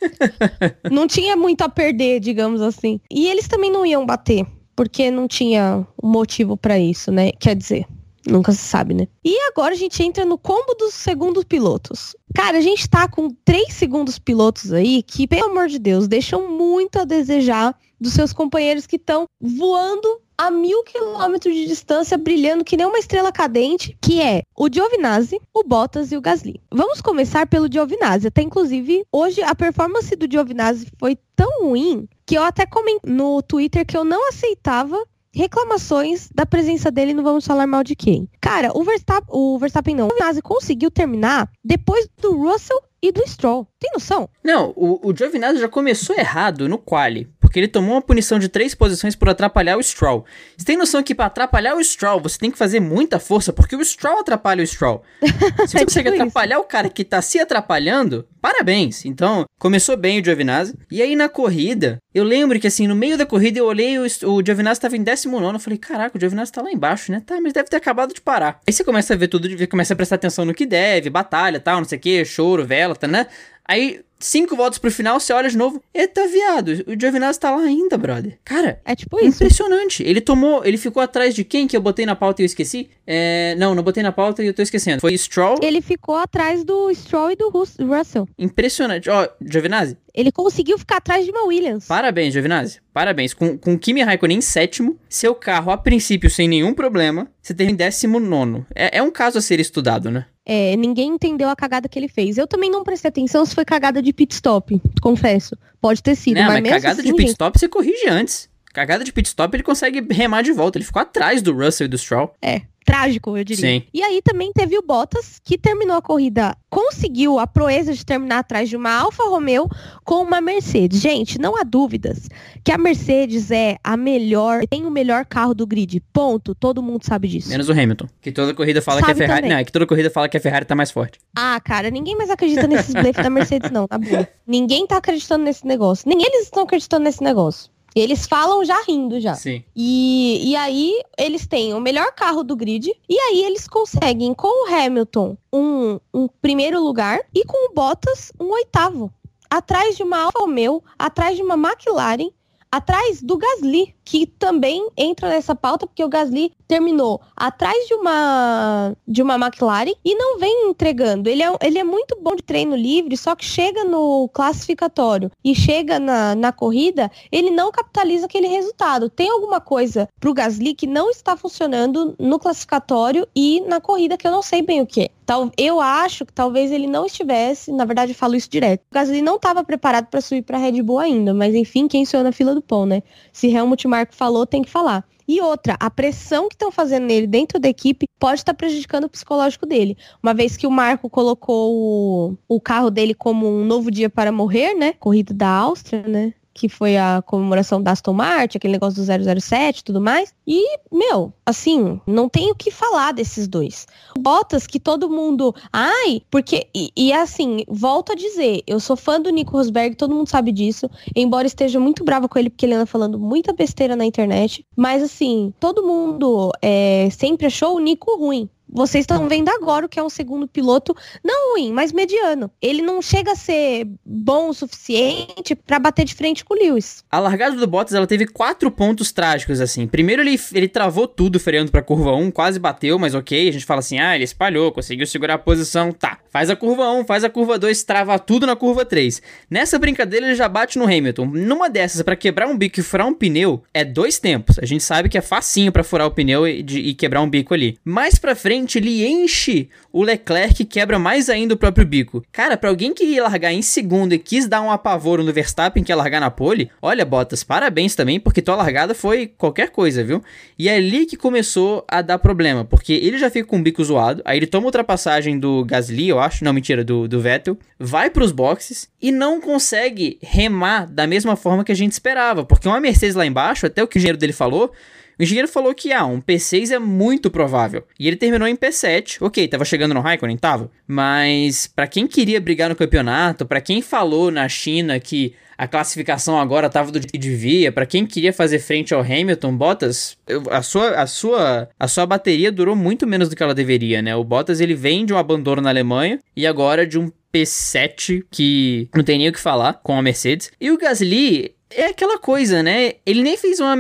não tinha muito a perder, digamos assim. E eles também não iam bater, porque não tinha um motivo para isso, né? Quer dizer, nunca se sabe, né? E agora a gente entra no combo dos segundos pilotos. Cara, a gente tá com três segundos pilotos aí que, pelo amor de Deus, deixam muito a desejar dos seus companheiros que estão voando a mil quilômetros de distância, brilhando que nem uma estrela cadente, que é o Giovinazzi, o Bottas e o Gasly. Vamos começar pelo Giovinazzi. Até inclusive, hoje a performance do Giovinazzi foi tão ruim que eu até comentei no Twitter que eu não aceitava reclamações da presença dele no Vamos Falar Mal de Quem. Cara, o Verstappen, o Verstappen não, o Giovinazzi conseguiu terminar depois do Russell e do Stroll. Tem noção? Não, o, o Giovinazzi já começou errado no quali porque ele tomou uma punição de três posições por atrapalhar o Stroll. Você tem noção que para atrapalhar o Stroll você tem que fazer muita força, porque o Stroll atrapalha o Stroll. Se você é consegue tipo atrapalhar o cara que tá se atrapalhando, parabéns. Então, começou bem o Giovinazzi. E aí na corrida, eu lembro que assim, no meio da corrida eu olhei, o, o Giovinazzi tava em 19 eu falei, caraca, o Giovinazzi tá lá embaixo, né? Tá, mas deve ter acabado de parar. Aí você começa a ver tudo, começa a prestar atenção no que deve, batalha, tal, não sei o que, choro, vela, tá, né? Aí cinco voltas pro final, você olha de novo. Eita, viado, o Giovinazzi tá lá ainda, brother. Cara, é tipo isso. Impressionante. Ele tomou, ele ficou atrás de quem que eu botei na pauta e eu esqueci? É, não, não botei na pauta e eu tô esquecendo. Foi Stroll. Ele ficou atrás do Stroll e do Russell. Impressionante. Ó, Giovinazzi. Ele conseguiu ficar atrás de uma Williams. Parabéns, Giovinazzi. Parabéns. Com, com Kimi Raikkonen em sétimo, seu carro, a princípio, sem nenhum problema, você teve em décimo nono. É, é um caso a ser estudado, né? É, ninguém entendeu a cagada que ele fez. Eu também não prestei atenção se foi cagada de pit stop, confesso. Pode ter sido, não, mas, mas cagada assim, de pit stop você corrige antes. Cagada de pit stop ele consegue remar de volta. Ele ficou atrás do Russell e do Stroll. É, trágico, eu diria. Sim. E aí também teve o Bottas, que terminou a corrida, conseguiu a proeza de terminar atrás de uma Alfa Romeo com uma Mercedes. Gente, não há dúvidas que a Mercedes é a melhor, tem o melhor carro do grid. Ponto. Todo mundo sabe disso. Menos o Hamilton, que toda corrida fala sabe que a Ferrari, também. não, é que toda corrida fala que a Ferrari tá mais forte. Ah, cara, ninguém mais acredita nesses blefs da Mercedes não, tá bom. Ninguém tá acreditando nesse negócio. Nem eles estão acreditando nesse negócio. Eles falam já rindo já. Sim. E, e aí eles têm o melhor carro do grid. E aí eles conseguem com o Hamilton um, um primeiro lugar e com o Bottas um oitavo. Atrás de uma Alfa Romeo, atrás de uma McLaren, atrás do Gasly. Que também entra nessa pauta, porque o Gasly terminou atrás de uma de uma McLaren e não vem entregando. Ele é, ele é muito bom de treino livre, só que chega no classificatório e chega na, na corrida, ele não capitaliza aquele resultado. Tem alguma coisa pro Gasly que não está funcionando no classificatório e na corrida que eu não sei bem o que. Tal, eu acho que talvez ele não estivesse, na verdade eu falo isso direto. O Gasly não estava preparado para subir para Red Bull ainda, mas enfim, quem sou eu na fila do pão, né? Se Helmut Marko falou, tem que falar. E outra, a pressão que estão fazendo nele dentro da equipe pode estar tá prejudicando o psicológico dele. Uma vez que o Marco colocou o, o carro dele como um novo dia para morrer, né? Corrida da Áustria, né? Que foi a comemoração da Aston Martin, aquele negócio do 007 e tudo mais. E, meu, assim, não tem o que falar desses dois. Bottas que todo mundo. Ai, porque. E, e assim, volto a dizer, eu sou fã do Nico Rosberg, todo mundo sabe disso. Embora esteja muito bravo com ele, porque ele anda falando muita besteira na internet. Mas, assim, todo mundo é, sempre achou o Nico ruim vocês estão vendo agora o que é um segundo piloto, não ruim, mas mediano. Ele não chega a ser bom o suficiente para bater de frente com o Lewis. A largada do Bottas, ela teve quatro pontos trágicos, assim. Primeiro, ele, ele travou tudo freando pra curva 1, quase bateu, mas ok. A gente fala assim, ah, ele espalhou, conseguiu segurar a posição, tá. Faz a curva 1, faz a curva 2, trava tudo na curva 3. Nessa brincadeira, ele já bate no Hamilton. Numa dessas, para quebrar um bico e furar um pneu, é dois tempos. A gente sabe que é facinho para furar o pneu e, de, e quebrar um bico ali. Mais pra frente, frente, ele enche o Leclerc e quebra mais ainda o próprio bico. Cara, para alguém que ia largar em segundo e quis dar um apavoro no Verstappen que ia largar na pole, olha, Bottas, parabéns também, porque tua largada foi qualquer coisa, viu? E é ali que começou a dar problema, porque ele já fica com o bico zoado, aí ele toma ultrapassagem do Gasly, eu acho, não, mentira, do, do Vettel, vai pros boxes e não consegue remar da mesma forma que a gente esperava, porque uma Mercedes lá embaixo, até o que o engenheiro dele falou, o engenheiro falou que, ah, um P6 é muito provável. E ele terminou em P7. Ok, tava chegando no Raikkonen, tava. Mas para quem queria brigar no campeonato, para quem falou na China que a classificação agora tava do que devia, para quem queria fazer frente ao Hamilton, Bottas, a sua, a sua, a sua bateria durou muito menos do que ela deveria, né? O Bottas ele vem de um abandono na Alemanha e agora de um P7 que não tem nem o que falar com a Mercedes. E o Gasly, é aquela coisa, né? Ele nem fez uma,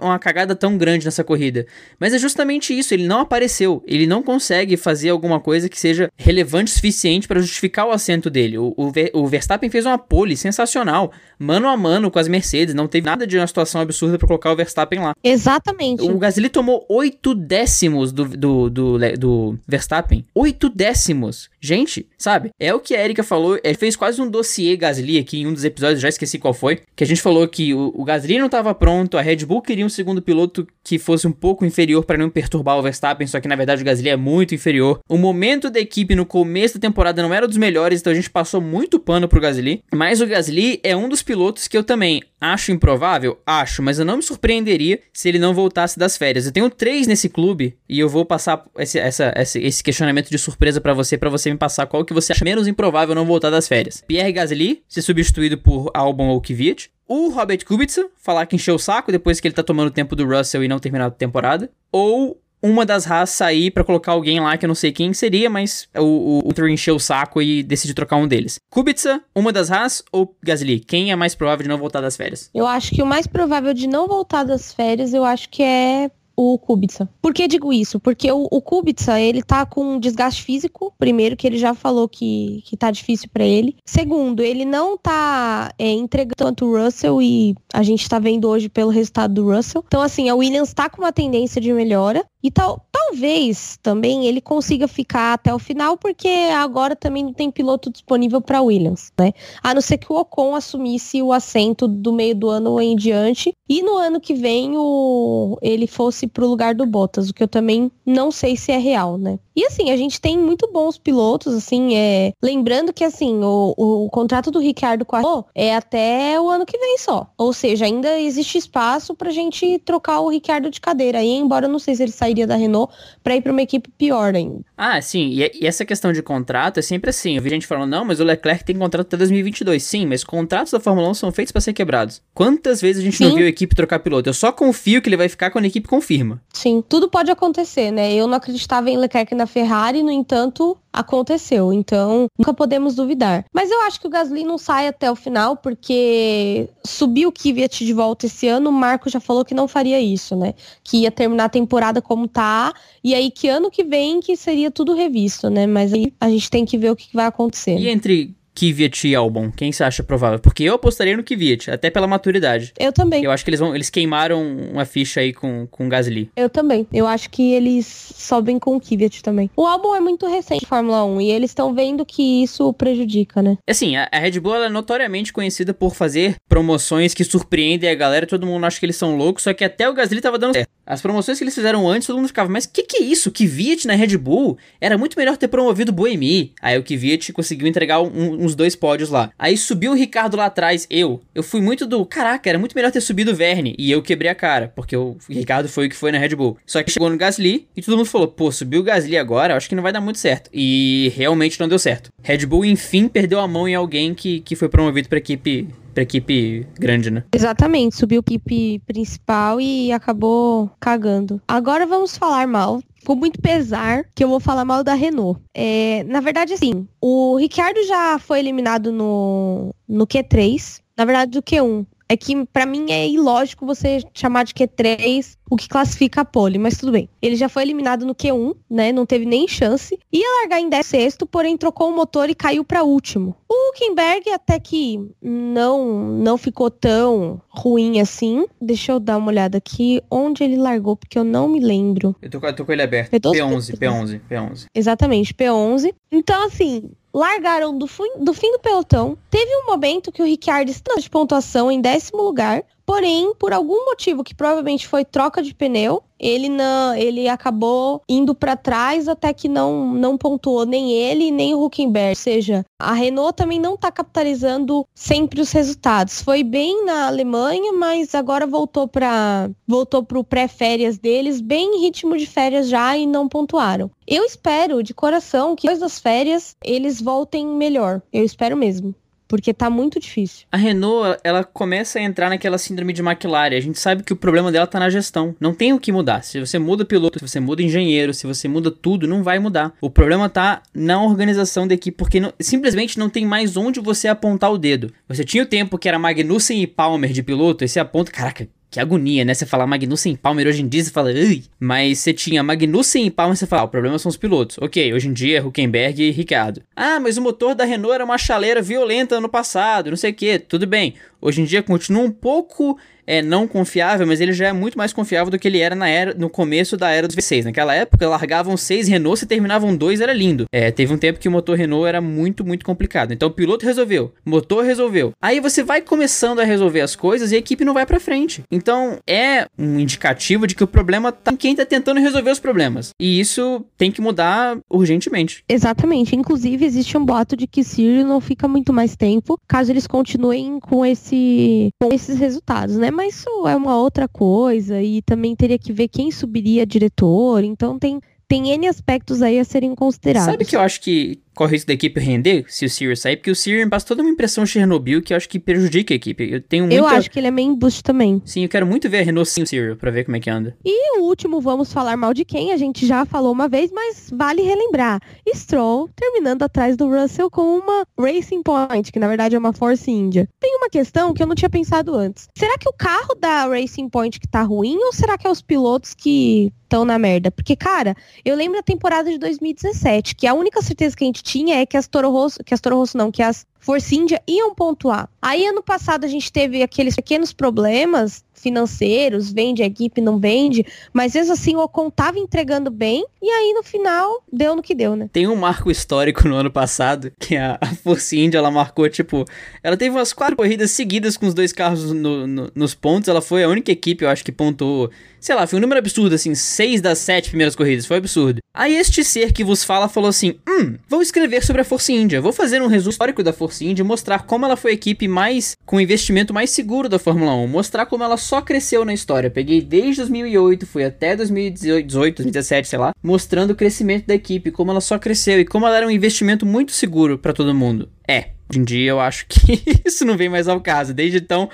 uma, cagada tão grande nessa corrida. Mas é justamente isso, ele não apareceu. Ele não consegue fazer alguma coisa que seja relevante o suficiente para justificar o assento dele. O, o, o, Verstappen fez uma pole sensacional, mano a mano com as Mercedes. Não teve nada de uma situação absurda para colocar o Verstappen lá. Exatamente. O Gasly tomou oito décimos do, do, do, do Verstappen. Oito décimos. Gente, sabe? É o que a Erika falou. Ele fez quase um dossiê Gasly aqui em um dos episódios, já esqueci qual foi. Que a gente falou que o, o Gasly não estava pronto, a Red Bull queria um segundo piloto que fosse um pouco inferior para não perturbar o Verstappen, só que na verdade o Gasly é muito inferior. O momento da equipe no começo da temporada não era dos melhores, então a gente passou muito pano pro Gasly. Mas o Gasly é um dos pilotos que eu também acho improvável, acho, mas eu não me surpreenderia se ele não voltasse das férias. Eu tenho três nesse clube e eu vou passar esse, essa, esse, esse questionamento de surpresa para você, para você me passar qual que você acha menos improvável não voltar das férias. Pierre Gasly ser substituído por Albon ou Kvyat, o Robert Kubica falar que encheu o saco depois que ele tá tomando o tempo do Russell e não terminado a temporada, ou uma das Haas sair para colocar alguém lá que eu não sei quem seria, mas o, o, o encheu o saco e decidiu trocar um deles. Kubica, uma das Haas ou Gasly? Quem é mais provável de não voltar das férias? Eu acho que o mais provável de não voltar das férias, eu acho que é o Kubica. Por que digo isso? Porque o, o Kubica, ele tá com um desgaste físico, primeiro, que ele já falou que, que tá difícil para ele. Segundo, ele não tá é, entregando tanto o Russell e a gente tá vendo hoje pelo resultado do Russell. Então, assim, a Williams tá com uma tendência de melhora. E tal, talvez também ele consiga ficar até o final, porque agora também não tem piloto disponível para Williams, né? A não ser que o Ocon assumisse o assento do meio do ano em diante e no ano que vem o, ele fosse para o lugar do Bottas, o que eu também não sei se é real, né? E assim, a gente tem muito bons pilotos, assim, é... lembrando que assim, o, o contrato do Ricardo com a é até o ano que vem só. Ou seja, ainda existe espaço pra gente trocar o Ricardo de cadeira. E embora eu não sei se ele sairia da Renault para ir para uma equipe pior ainda. Ah, sim, e, e, essa questão de contrato é sempre assim. Eu vi gente falando, não, mas o Leclerc tem contrato até 2022. Sim, mas contratos da Fórmula 1 são feitos para ser quebrados. Quantas vezes a gente sim. não viu a equipe trocar piloto? Eu só confio que ele vai ficar quando a equipe confirma. Sim, tudo pode acontecer, né? Eu não acreditava em Leclerc na Ferrari, no entanto, aconteceu. Então, nunca podemos duvidar. Mas eu acho que o Gasly não sai até o final, porque subiu o Kvyat de volta esse ano, o Marco já falou que não faria isso, né? Que ia terminar a temporada como tá, e aí que ano que vem que seria tudo revisto, né? Mas aí a gente tem que ver o que vai acontecer. E entre Kvyat e Albon? Quem você acha provável? Porque eu apostaria no Kvyat, até pela maturidade. Eu também. Eu acho que eles vão, eles queimaram uma ficha aí com com Gasly. Eu também. Eu acho que eles sobem com o Kvyat também. O Albon é muito recente Fórmula 1 e eles estão vendo que isso prejudica, né? Assim, a, a Red Bull é notoriamente conhecida por fazer promoções que surpreendem a galera, todo mundo acha que eles são loucos, só que até o Gasly tava dando certo. As promoções que eles fizeram antes, todo mundo ficava, mas que que é isso? Kvyat na Red Bull? Era muito melhor ter promovido o Boemi. Aí o Kvyat conseguiu entregar um, uns dois pódios lá. Aí subiu o Ricardo lá atrás, eu. Eu fui muito do, caraca, era muito melhor ter subido o Verne. E eu quebrei a cara, porque o Ricardo foi o que foi na Red Bull. Só que chegou no Gasly e todo mundo falou, pô, subiu o Gasly agora, acho que não vai dar muito certo. E realmente não deu certo. Red Bull, enfim, perdeu a mão em alguém que, que foi promovido pra equipe equipe grande, né? Exatamente, subiu a equipe principal e acabou cagando. Agora vamos falar mal com muito pesar que eu vou falar mal da Renault. É, na verdade, assim, o Ricardo já foi eliminado no, no Q3, na verdade do Q1. É que para mim é ilógico você chamar de Q3 o que classifica a pole, mas tudo bem. Ele já foi eliminado no Q1, né? Não teve nem chance. Ia largar em 16, porém trocou o motor e caiu para último. O Huckenberg até que não não ficou tão ruim assim. Deixa eu dar uma olhada aqui onde ele largou, porque eu não me lembro. Eu tô, eu tô com ele aberto. P11, P11, P11. Exatamente, P11. Então, assim, largaram do fim, do fim do pelotão. Teve um momento que o Ricciardo estava de pontuação em décimo lugar, Porém, por algum motivo que provavelmente foi troca de pneu, ele não, ele acabou indo para trás até que não não pontuou nem ele nem o Huckenberg. Ou seja, a Renault também não está capitalizando sempre os resultados. Foi bem na Alemanha, mas agora voltou para voltou para o pré-férias deles, bem em ritmo de férias já e não pontuaram. Eu espero de coração que depois das férias eles voltem melhor. Eu espero mesmo porque tá muito difícil. A Renault, ela começa a entrar naquela síndrome de McLaren. A gente sabe que o problema dela tá na gestão. Não tem o que mudar. Se você muda piloto, se você muda engenheiro, se você muda tudo, não vai mudar. O problema tá na organização da equipe, porque não, simplesmente não tem mais onde você apontar o dedo. Você tinha o tempo que era Magnussen e Palmer de piloto, e você aponta, caraca, que agonia, né? Você falar Magnussen e Palmer hoje em dia, você fala, Ui! mas você tinha Magnussen e Palmer, você fala, ah, o problema são os pilotos. Ok, hoje em dia é Huckenberg e Ricardo. Ah, mas o motor da Renault era uma chaleira violenta no passado, não sei o que, tudo bem. Hoje em dia continua um pouco é não confiável, mas ele já é muito mais confiável do que ele era na era, no começo da era dos V6. Naquela época, largavam seis Renault, se terminavam dois, era lindo. É, teve um tempo que o motor Renault era muito, muito complicado. Então o piloto resolveu, motor resolveu. Aí você vai começando a resolver as coisas e a equipe não vai para frente. Então é um indicativo de que o problema tá em quem tá tentando resolver os problemas. E isso tem que mudar urgentemente. Exatamente. Inclusive, existe um boato de que Sirius não fica muito mais tempo caso eles continuem com esse com esses resultados, né? Mas isso é uma outra coisa e também teria que ver quem subiria diretor, então tem tem N aspectos aí a serem considerados. Sabe que eu acho que corre risco da equipe render se o Sirius sair, porque o Sirius passa toda uma impressão Chernobyl que eu acho que prejudica a equipe. Eu tenho muito. Eu acho que ele é meio embuste também. Sim, eu quero muito ver a Renault sem o Sirius pra ver como é que anda. E o último, vamos falar mal de quem? A gente já falou uma vez, mas vale relembrar. Stroll terminando atrás do Russell com uma Racing Point, que na verdade é uma Force India. Tem uma questão que eu não tinha pensado antes. Será que o carro da Racing Point que tá ruim ou será que é os pilotos que estão na merda? Porque, cara, eu lembro da temporada de 2017, que a única certeza que a gente tinha é que as Toro Rosso, que as Toro Rosso não, que as Force India iam pontuar. Aí ano passado a gente teve aqueles pequenos problemas financeiros, vende a equipe, não vende, mas mesmo assim o Ocon tava entregando bem e aí no final deu no que deu, né? Tem um marco histórico no ano passado que a, Force India ela marcou tipo, ela teve umas quatro corridas seguidas com os dois carros no, no, nos pontos, ela foi a única equipe, eu acho que pontuou, sei lá, foi um número absurdo assim, seis das sete primeiras corridas, foi absurdo. Aí este ser que vos fala falou assim, hum, vou escrever sobre a Force India, vou fazer um resumo histórico da Force India, mostrar como ela foi a equipe mais com investimento mais seguro da Fórmula 1, mostrar como ela só cresceu na história. Peguei desde 2008, fui até 2018, 2017, sei lá, mostrando o crescimento da equipe, como ela só cresceu e como ela era um investimento muito seguro para todo mundo. É, hoje em dia eu acho que isso não vem mais ao caso. Desde então,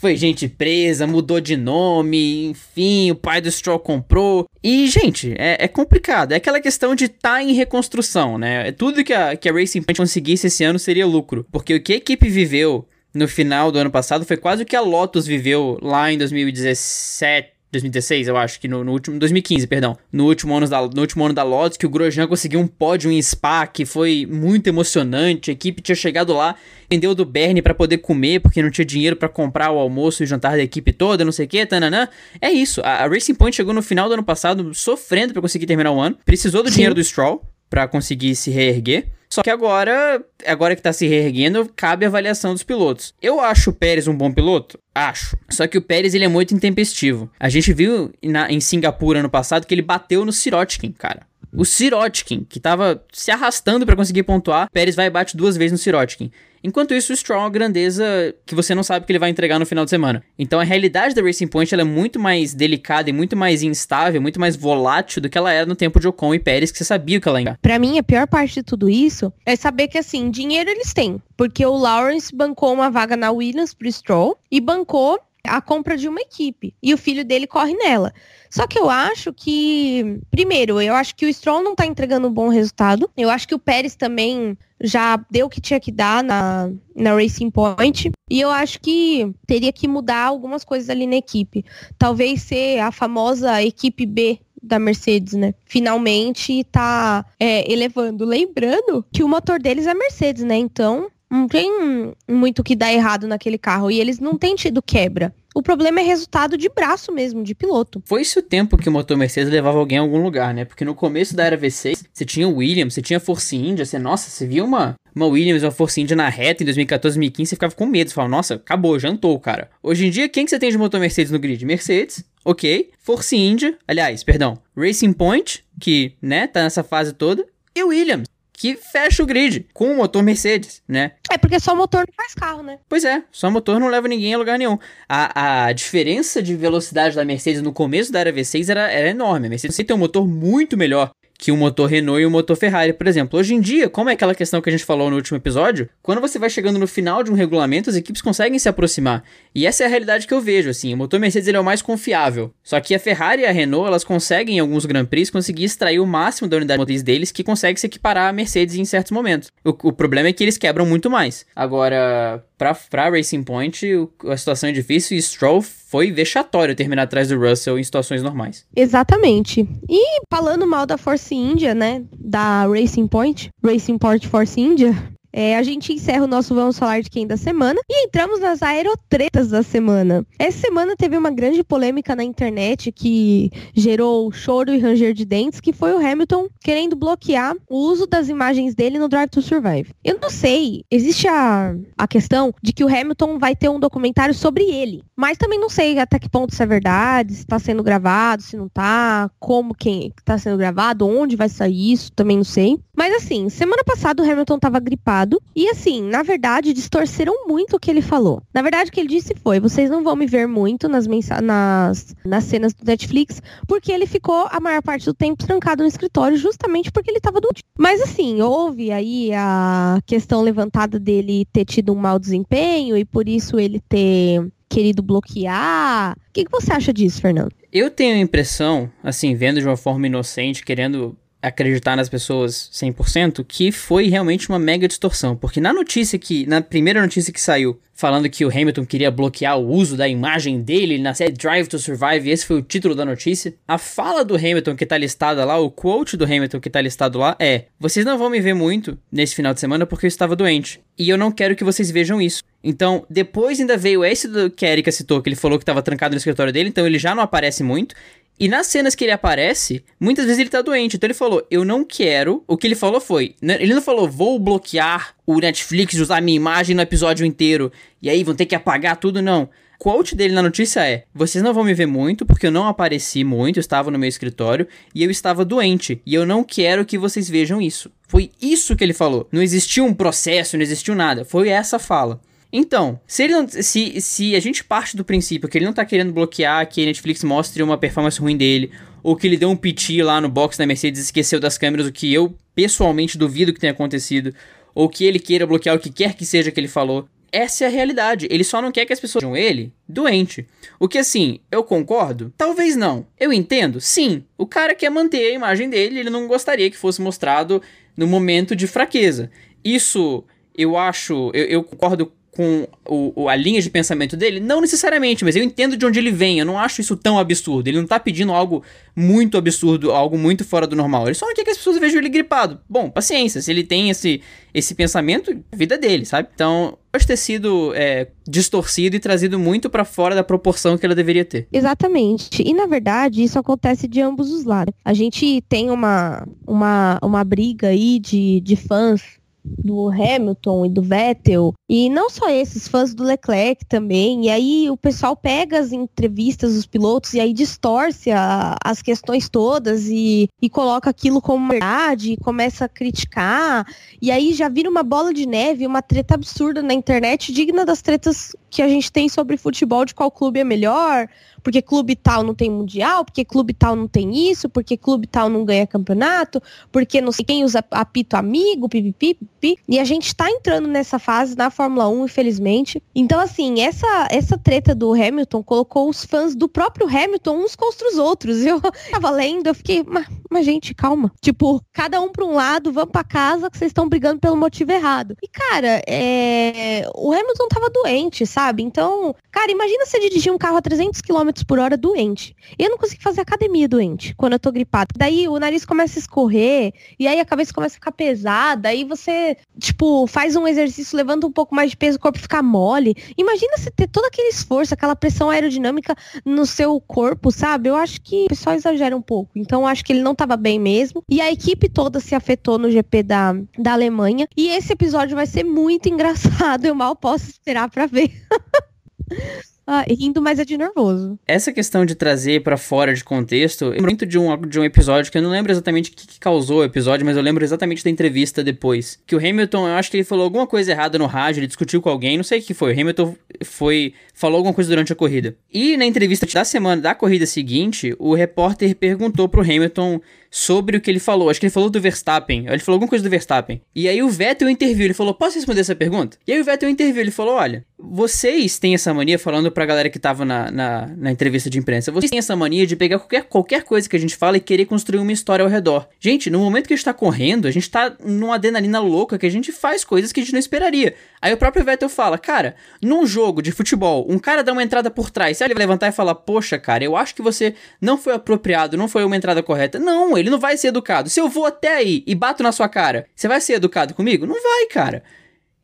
foi gente presa, mudou de nome, enfim, o pai do Stroll comprou. E, gente, é, é complicado. É aquela questão de estar tá em reconstrução, né? É tudo que a, que a Racing Point conseguisse esse ano seria lucro. Porque o que a equipe viveu no final do ano passado foi quase o que a Lotus viveu lá em 2017. 2016, eu acho, que no, no, último. 2015, perdão. No último ano da, no último ano da Lotus, que o Grosjean conseguiu um pódio em Spa, que foi muito emocionante. A equipe tinha chegado lá, vendeu do Bernie para poder comer, porque não tinha dinheiro para comprar o almoço e o jantar da equipe toda, não sei o que, tananã. É isso. A, a, Racing Point chegou no final do ano passado sofrendo para conseguir terminar o ano. Precisou do Sim. dinheiro do Stroll para conseguir se reerguer. Só que agora, agora que tá se reerguendo, cabe a avaliação dos pilotos. Eu acho o Pérez um bom piloto? Acho. Só que o Pérez ele é muito intempestivo. A gente viu na, em Singapura ano passado que ele bateu no Sirotkin, cara. O Sirotkin, que tava se arrastando para conseguir pontuar, Pérez vai e bate duas vezes no Sirotkin. Enquanto isso, o Stroll é uma grandeza que você não sabe o que ele vai entregar no final de semana. Então a realidade da Racing Point é muito mais delicada e muito mais instável, muito mais volátil do que ela era no tempo de Ocon e Pérez, que você sabia o que ela ia. Pra mim, a pior parte de tudo isso é saber que, assim, dinheiro eles têm. Porque o Lawrence bancou uma vaga na Williams pro Stroll e bancou a compra de uma equipe. E o filho dele corre nela. Só que eu acho que, primeiro, eu acho que o Stroll não tá entregando um bom resultado. Eu acho que o Pérez também já deu o que tinha que dar na, na Racing Point. E eu acho que teria que mudar algumas coisas ali na equipe. Talvez ser a famosa equipe B da Mercedes, né? Finalmente tá é, elevando. Lembrando que o motor deles é Mercedes, né? Então não tem muito que dar errado naquele carro. E eles não têm tido quebra. O problema é resultado de braço mesmo, de piloto. Foi esse o tempo que o motor Mercedes levava alguém a algum lugar, né? Porque no começo da era V6, você tinha Williams, você tinha Force India, você, nossa, você via uma, uma Williams, uma Force India na reta em 2014, 2015, você ficava com medo, você falava, nossa, acabou, jantou, cara. Hoje em dia, quem que você tem de motor Mercedes no grid? Mercedes, ok. Force India, aliás, perdão, Racing Point, que, né, tá nessa fase toda, e Williams que fecha o grid com o motor Mercedes, né? É porque só motor não faz carro, né? Pois é, só motor não leva ninguém a lugar nenhum. A, a diferença de velocidade da Mercedes no começo da era V6 era, era enorme. A Mercedes tem um motor muito melhor que o motor Renault e o motor Ferrari, por exemplo. Hoje em dia, como é aquela questão que a gente falou no último episódio, quando você vai chegando no final de um regulamento, as equipes conseguem se aproximar. E essa é a realidade que eu vejo, assim. O motor Mercedes ele é o mais confiável. Só que a Ferrari e a Renault, elas conseguem, em alguns Grand Prix, conseguir extrair o máximo da unidade motriz deles, que consegue se equiparar a Mercedes em certos momentos. O, o problema é que eles quebram muito mais. Agora, pra, pra Racing Point, a situação é difícil e Stroll foi vexatório terminar atrás do Russell em situações normais. Exatamente. E falando mal da Force India, né, da Racing Point, Racing Point Force India, é, a gente encerra o nosso Vamos Falar de Quem da semana e entramos nas aerotretas da semana. Essa semana teve uma grande polêmica na internet que gerou choro e ranger de dentes, que foi o Hamilton querendo bloquear o uso das imagens dele no Drive to Survive. Eu não sei, existe a, a questão de que o Hamilton vai ter um documentário sobre ele, mas também não sei até que ponto isso é verdade, se está sendo gravado, se não está, como quem está sendo gravado, onde vai sair isso, também não sei. Mas assim, semana passada o Hamilton estava gripado e assim, na verdade, distorceram muito o que ele falou. Na verdade, o que ele disse foi: vocês não vão me ver muito nas, nas, nas cenas do Netflix, porque ele ficou a maior parte do tempo trancado no escritório, justamente porque ele estava doente. Mas assim, houve aí a questão levantada dele ter tido um mau desempenho e por isso ele ter querido bloquear. O que, que você acha disso, Fernando? Eu tenho a impressão, assim, vendo de uma forma inocente, querendo acreditar nas pessoas 100%, que foi realmente uma mega distorção. Porque na notícia que, na primeira notícia que saiu, falando que o Hamilton queria bloquear o uso da imagem dele na série Drive to Survive, esse foi o título da notícia. A fala do Hamilton que tá listada lá, o quote do Hamilton que tá listado lá é: Vocês não vão me ver muito nesse final de semana porque eu estava doente. E eu não quero que vocês vejam isso. Então, depois ainda veio esse do que a Erika citou, que ele falou que estava trancado no escritório dele, então ele já não aparece muito. E nas cenas que ele aparece, muitas vezes ele tá doente. Então ele falou, eu não quero. O que ele falou foi. Ele não falou, vou bloquear o Netflix usar minha imagem no episódio inteiro. E aí vão ter que apagar tudo, não. Quote dele na notícia é: Vocês não vão me ver muito, porque eu não apareci muito, eu estava no meu escritório e eu estava doente. E eu não quero que vocês vejam isso. Foi isso que ele falou. Não existiu um processo, não existiu nada. Foi essa fala. Então, se, ele não, se, se a gente parte do princípio que ele não tá querendo bloquear que a Netflix mostre uma performance ruim dele, ou que ele deu um piti lá no box da Mercedes e esqueceu das câmeras, o que eu pessoalmente duvido que tenha acontecido, ou que ele queira bloquear o que quer que seja que ele falou. Essa é a realidade. Ele só não quer que as pessoas vejam ele doente. O que assim, eu concordo? Talvez não. Eu entendo? Sim. O cara quer manter a imagem dele, ele não gostaria que fosse mostrado no momento de fraqueza. Isso eu acho, eu, eu concordo com o, a linha de pensamento dele? Não necessariamente, mas eu entendo de onde ele vem. Eu não acho isso tão absurdo. Ele não tá pedindo algo muito absurdo, algo muito fora do normal. Ele só não quer que as pessoas vejam ele gripado. Bom, paciência. Se ele tem esse, esse pensamento, vida dele, sabe? Então, pode ter sido é, distorcido e trazido muito para fora da proporção que ela deveria ter. Exatamente. E na verdade, isso acontece de ambos os lados. A gente tem uma, uma, uma briga aí de, de fãs do Hamilton e do Vettel, e não só esses, fãs do Leclerc também, e aí o pessoal pega as entrevistas dos pilotos e aí distorce a, as questões todas e, e coloca aquilo como verdade, e começa a criticar, e aí já vira uma bola de neve, uma treta absurda na internet, digna das tretas que a gente tem sobre futebol, de qual clube é melhor, porque clube tal não tem mundial, porque clube tal não tem isso, porque clube tal não ganha campeonato, porque não sei quem usa apito amigo, pipipi, pipi. E a gente tá entrando nessa fase na Fórmula 1, infelizmente. Então, assim, essa, essa treta do Hamilton colocou os fãs do próprio Hamilton uns contra os outros. Eu tava lendo, eu fiquei, mas, mas gente, calma. Tipo, cada um pra um lado, vamos pra casa que vocês estão brigando pelo motivo errado. E, cara, é... o Hamilton tava doente, sabe? Então, cara, imagina você dirigir um carro a 300 km por hora doente. Eu não consigo fazer academia doente quando eu tô gripada. Daí o nariz começa a escorrer, e aí a cabeça começa a ficar pesada, aí você, tipo, faz um exercício, levanta um pouco mais de peso, o corpo fica mole. Imagina você ter todo aquele esforço, aquela pressão aerodinâmica no seu corpo, sabe? Eu acho que o pessoal exagera um pouco. Então eu acho que ele não tava bem mesmo. E a equipe toda se afetou no GP da, da Alemanha. E esse episódio vai ser muito engraçado. Eu mal posso esperar para ver. Ah, rindo, mas é de nervoso. Essa questão de trazer para fora de contexto, eu lembro muito de um, de um episódio que eu não lembro exatamente o que, que, causou o episódio, mas eu lembro exatamente da entrevista depois. Que o Hamilton, eu acho que ele falou alguma coisa errada no rádio, ele discutiu com alguém, não sei o que foi. O Hamilton foi falou alguma coisa durante a corrida. E na entrevista da semana da corrida seguinte, o repórter perguntou pro Hamilton sobre o que ele falou. Acho que ele falou do Verstappen. Ele falou alguma coisa do Verstappen. E aí o Vettel interviu. Ele falou: Posso responder essa pergunta? E aí o Vettel interviu. Ele falou: Olha, vocês têm essa mania, falando pra galera que tava na, na, na, entrevista de imprensa, vocês têm essa mania de pegar qualquer, qualquer coisa que a gente fala e querer construir uma história ao redor. Gente, no momento que a gente tá correndo, a gente tá numa adrenalina louca que a gente faz coisas que a gente não esperaria. Aí o próprio Vettel fala: Cara, num jogo de futebol, um cara dá uma entrada por trás. Se ele vai levantar e falar: Poxa, cara, eu acho que você não foi apropriado, não foi uma entrada correta. Não, ele não vai ser educado. Se eu vou até aí e bato na sua cara, você vai ser educado comigo? Não vai, cara.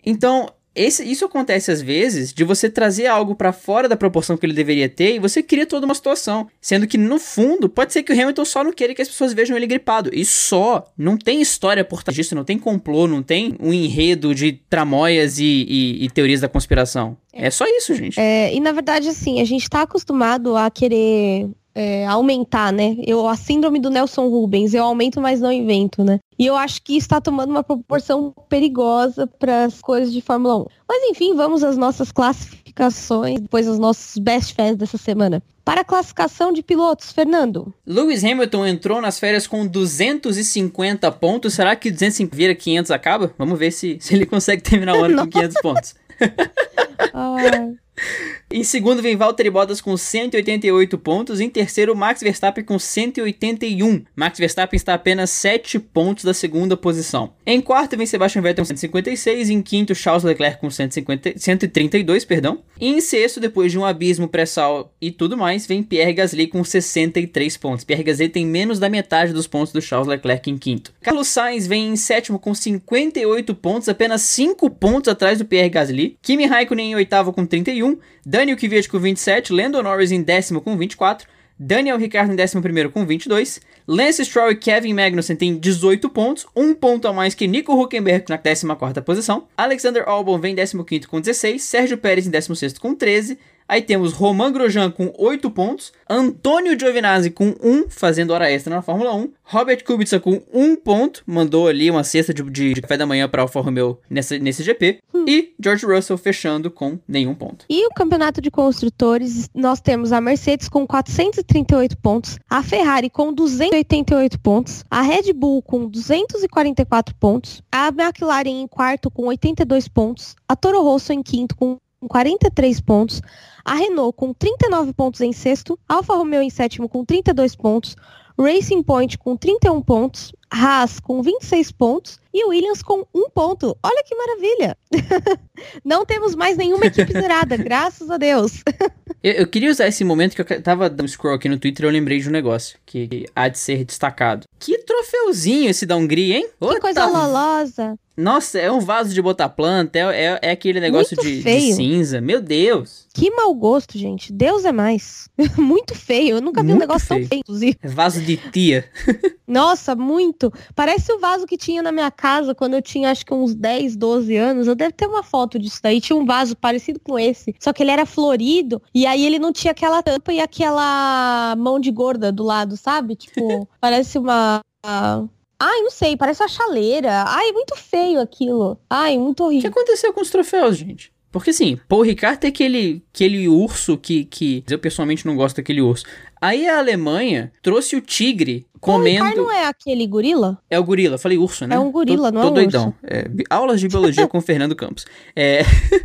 Então, esse, isso acontece às vezes de você trazer algo para fora da proporção que ele deveria ter e você cria toda uma situação. Sendo que no fundo, pode ser que o Hamilton só não queira que as pessoas vejam ele gripado. E só. Não tem história por trás disso, não tem complô, não tem um enredo de tramóias e, e, e teorias da conspiração. É. só isso, gente. É, e na verdade, assim, a gente tá acostumado a querer é, aumentar, né? Eu, a síndrome do Nelson Rubens, eu aumento, mas não invento, né? E eu acho que está tomando uma proporção perigosa para as coisas de Fórmula 1. Mas enfim, vamos às nossas classificações, depois os nossos best fans dessa semana. Para a classificação de pilotos, Fernando. Lewis Hamilton entrou nas férias com 250 pontos. Será que 250 vira 500 acaba? Vamos ver se, se ele consegue terminar o ano com 500 pontos. ah. Em segundo vem Valtteri Bottas com 188 pontos. Em terceiro, Max Verstappen com 181. Max Verstappen está apenas 7 pontos da segunda posição. Em quarto vem Sebastian Vettel com 156. Em quinto, Charles Leclerc com 150, 132. Perdão. E em sexto, depois de um abismo pré-sal e tudo mais, vem Pierre Gasly com 63 pontos. Pierre Gasly tem menos da metade dos pontos do Charles Leclerc em quinto. Carlos Sainz vem em sétimo com 58 pontos, apenas 5 pontos atrás do Pierre Gasly. Kimi Raikkonen em oitavo com 31. Daniel Kvyat com 27, Lando Norris em décimo com 24, Daniel Ricciardo em décimo primeiro com 22, Lance Stroll e Kevin Magnussen têm 18 pontos, um ponto a mais que Nico Huckenberg na 14ª posição, Alexander Albon vem em 15º com 16, Sérgio Pérez em 16º com 13, Aí temos Roman Grosjean com 8 pontos, Antônio Giovinazzi com 1, fazendo hora extra na Fórmula 1, Robert Kubica com 1 ponto, mandou ali uma cesta de, de, de café da manhã para Alfa Romeo nessa, nesse GP, hum. e George Russell fechando com nenhum ponto. E o campeonato de construtores, nós temos a Mercedes com 438 pontos, a Ferrari com 288 pontos, a Red Bull com 244 pontos, a McLaren em quarto com 82 pontos, a Toro Rosso em quinto com 43 pontos, a Renault com 39 pontos em sexto, Alfa Romeo em sétimo com 32 pontos, Racing Point com 31 pontos, Haas com 26 pontos e Williams com 1 ponto. Olha que maravilha! Não temos mais nenhuma equipe zerada, graças a Deus. eu, eu, queria usar esse momento que eu tava dando scroll aqui no Twitter e eu lembrei de um negócio que há de ser destacado. Que troféuzinho esse da Hungria, hein? Que coisa lolosa. Nossa, é um vaso de botar planta, é, é, é aquele negócio de, de, cinza. Meu Deus. Que mau gosto, gente. Deus é mais. muito feio. Eu nunca vi muito um negócio feio. tão feio, inclusive. É vaso de tia. Nossa, muito. Parece o vaso que tinha na minha casa quando eu tinha acho que uns 10, 12 anos. Eu devo ter uma foto disso daí. Tinha um vaso parecido com esse. Só que ele era florido. E aí ele não tinha aquela tampa e aquela mão de gorda do lado, sabe? Tipo, parece uma. Ai, não sei, parece uma chaleira. Ai, muito feio aquilo. Ai, muito horrível. O que aconteceu com os troféus, gente? Porque assim, Paul Ricard tem aquele, aquele urso que, que eu pessoalmente não gosto daquele urso. Aí a Alemanha trouxe o tigre comendo. Ricard não é aquele gorila? É o gorila, falei urso, né? É um gorila, tô, não tô é um doidão. É, aulas de biologia com Fernando Campos. É...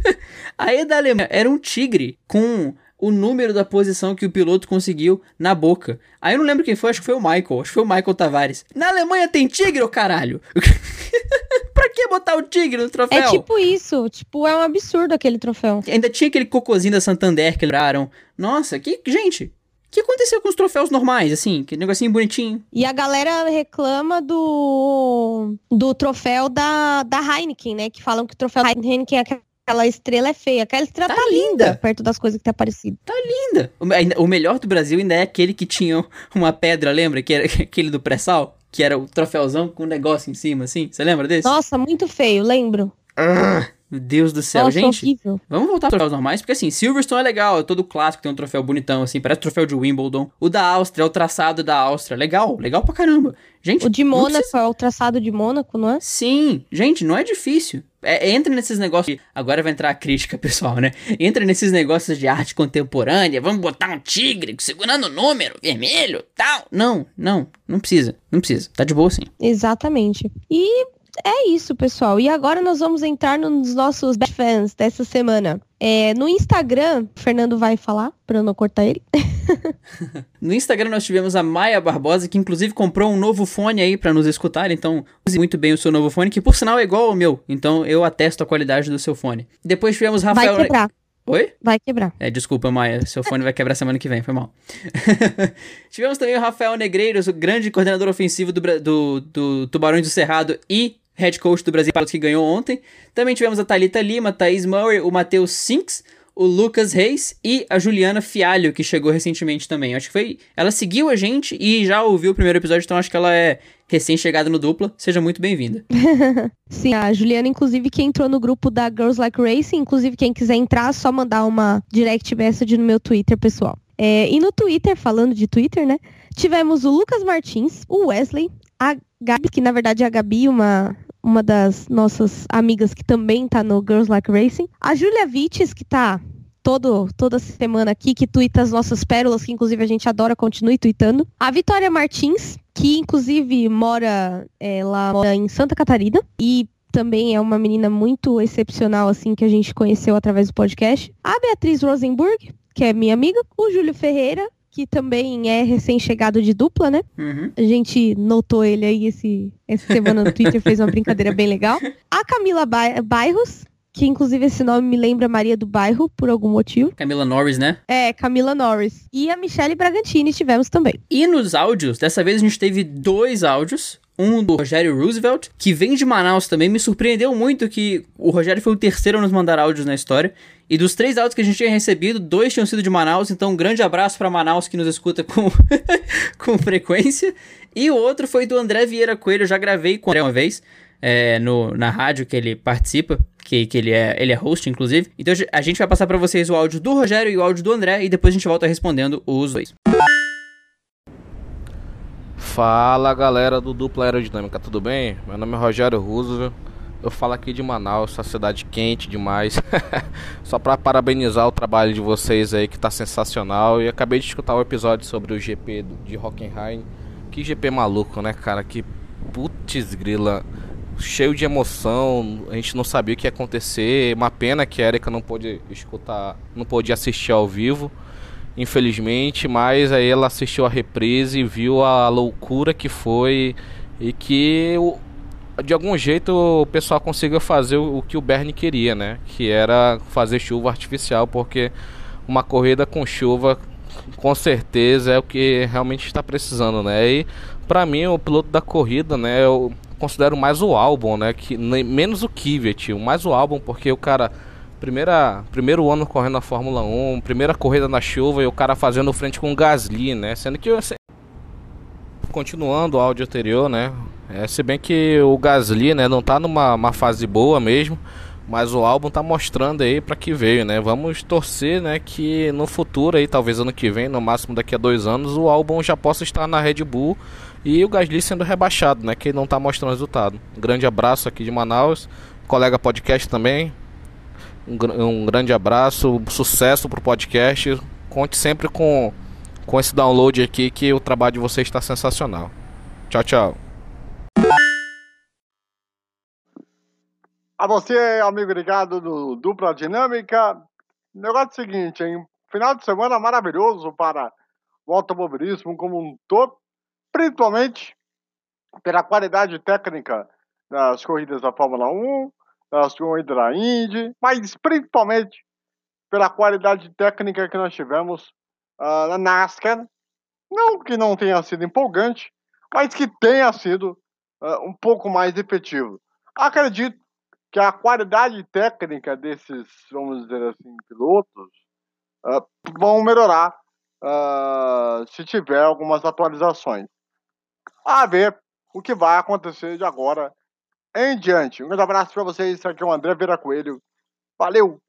Aí da Alemanha era um tigre com o número da posição que o piloto conseguiu na boca. Aí eu não lembro quem foi, acho que foi o Michael. Acho que foi o Michael Tavares. Na Alemanha tem tigre, ô caralho! pra que botar o tigre no troféu? É tipo isso. Tipo, é um absurdo aquele troféu. Ainda tinha aquele cocôzinho da Santander que lembraram. Nossa, que. Gente, o que aconteceu com os troféus normais, assim? Que negocinho bonitinho. E a galera reclama do do troféu da, da Heineken, né? Que falam que o troféu da Heineken é aquela estrela é feia. Aquela estrela tá, tá linda. linda. perto das coisas que tá parecido. Tá linda. O, o melhor do Brasil ainda é aquele que tinha uma pedra, lembra? Que era aquele do pré-sal? Que era o troféuzão com um negócio em cima, assim. Você lembra desse? Nossa, muito feio, lembro. Ah, meu Deus do céu, Nossa, gente. Horrível. Vamos voltar aos troféus normais, porque assim, Silverstone é legal, é todo clássico, tem um troféu bonitão, assim, parece troféu de Wimbledon. O da Áustria é o traçado da Áustria. Legal, legal pra caramba. Gente, o de Mônaco precisa... é o traçado de Mônaco, não é? Sim, gente, não é difícil. É, entra nesses negócios. De... Agora vai entrar a crítica, pessoal, né? Entra nesses negócios de arte contemporânea. Vamos botar um tigre segurando o número vermelho tal. Não, não, não precisa. Não precisa. Tá de boa sim. Exatamente. E é isso, pessoal. E agora nós vamos entrar nos nossos best fans dessa semana. É, no Instagram, o Fernando vai falar, pra eu não cortar ele. no Instagram nós tivemos a Maia Barbosa, que inclusive comprou um novo fone aí para nos escutar, então use muito bem o seu novo fone, que por sinal é igual ao meu, então eu atesto a qualidade do seu fone. Depois tivemos Rafael... Vai quebrar. Oi? Vai quebrar. É, desculpa, Maia. Seu fone vai quebrar semana que vem, foi mal. Tivemos também o Rafael Negreiros, o grande coordenador ofensivo do, do, do Tubarões do Cerrado e head coach do Brasil que ganhou ontem. Também tivemos a Talita Lima, Thaís Murray, o Matheus Sinks, o Lucas Reis e a Juliana Fialho, que chegou recentemente também. Acho que foi. Ela seguiu a gente e já ouviu o primeiro episódio, então acho que ela é recém-chegada no dupla. Seja muito bem-vinda. Sim, a Juliana, inclusive, que entrou no grupo da Girls Like Racing. Inclusive, quem quiser entrar, só mandar uma direct message no meu Twitter, pessoal. É, e no Twitter, falando de Twitter, né? Tivemos o Lucas Martins, o Wesley, a Gabi, que na verdade é a Gabi, uma, uma das nossas amigas que também tá no Girls Like Racing. A Julia Vites, que tá todo, toda semana aqui, que tuita as nossas pérolas, que inclusive a gente adora, continue tweetando. A Vitória Martins, que inclusive mora, ela mora em Santa Catarina e também é uma menina muito excepcional, assim, que a gente conheceu através do podcast. A Beatriz Rosenburg, que é minha amiga. O Júlio Ferreira, que também é recém-chegado de dupla, né? Uhum. A gente notou ele aí esse, essa semana no Twitter, fez uma brincadeira bem legal. A Camila ba Bairros, que inclusive esse nome me lembra Maria do Bairro, por algum motivo. Camila Norris, né? É, Camila Norris. E a Michelle Bragantini tivemos também. E nos áudios, dessa vez a gente teve dois áudios um do Rogério Roosevelt, que vem de Manaus também. Me surpreendeu muito que o Rogério foi o terceiro a nos mandar áudios na história. E dos três áudios que a gente tinha recebido, dois tinham sido de Manaus. Então, um grande abraço para Manaus que nos escuta com, com frequência. E o outro foi do André Vieira Coelho. Eu já gravei com o André uma vez. é, no, na rádio que ele participa, que, que ele, é, ele é host, inclusive. Então a gente vai passar para vocês o áudio do Rogério e o áudio do André, e depois a gente volta respondendo os dois. Fala galera do Dupla Aerodinâmica, tudo bem? Meu nome é Rogério Roosevelt. Eu falo aqui de Manaus, essa cidade quente demais. Só para parabenizar o trabalho de vocês aí que tá sensacional. E acabei de escutar o um episódio sobre o GP de Hockenheim. Que GP maluco, né, cara? Que putz grila. Cheio de emoção, a gente não sabia o que ia acontecer. Uma pena que a Erika não pôde escutar, não pôde assistir ao vivo infelizmente, mas aí ela assistiu a reprise e viu a loucura que foi e que de algum jeito o pessoal conseguiu fazer o que o Bernie queria, né? Que era fazer chuva artificial, porque uma corrida com chuva com certeza é o que realmente está precisando, né? E para mim o piloto da corrida, né, eu considero mais o álbum, né, que menos o Kvyat, mais o álbum porque o cara primeira primeiro ano correndo a Fórmula 1, primeira corrida na chuva e o cara fazendo frente com o Gasly, né? Sendo que continuando o áudio anterior, né? É, se bem que o Gasly, né, não tá numa fase boa mesmo, mas o álbum tá mostrando aí para que veio, né? Vamos torcer, né, que no futuro aí, talvez ano que vem, no máximo daqui a dois anos, o álbum já possa estar na Red Bull e o Gasly sendo rebaixado, né, que não tá mostrando resultado. Um grande abraço aqui de Manaus, colega podcast também. Um, grande abraço, sucesso pro podcast. Conte sempre com com esse download aqui que o trabalho de vocês está sensacional. Tchau, tchau. A você, amigo ligado do Dupla Dinâmica. Negócio seguinte, hein? Final de semana maravilhoso para o automobilismo como um todo, principalmente pela qualidade técnica das corridas da Fórmula 1, das corridas da Indy, mas principalmente pela qualidade técnica que nós tivemos uh, na NASCAR. Não que não tenha sido empolgante, mas que tenha sido uh, um pouco mais efetivo. Acredito que a qualidade técnica desses, vamos dizer assim, pilotos uh, vão melhorar uh, se tiver algumas atualizações. A ver o que vai acontecer de agora em diante. Um grande abraço para vocês. Aqui é o André Vera Coelho. Valeu!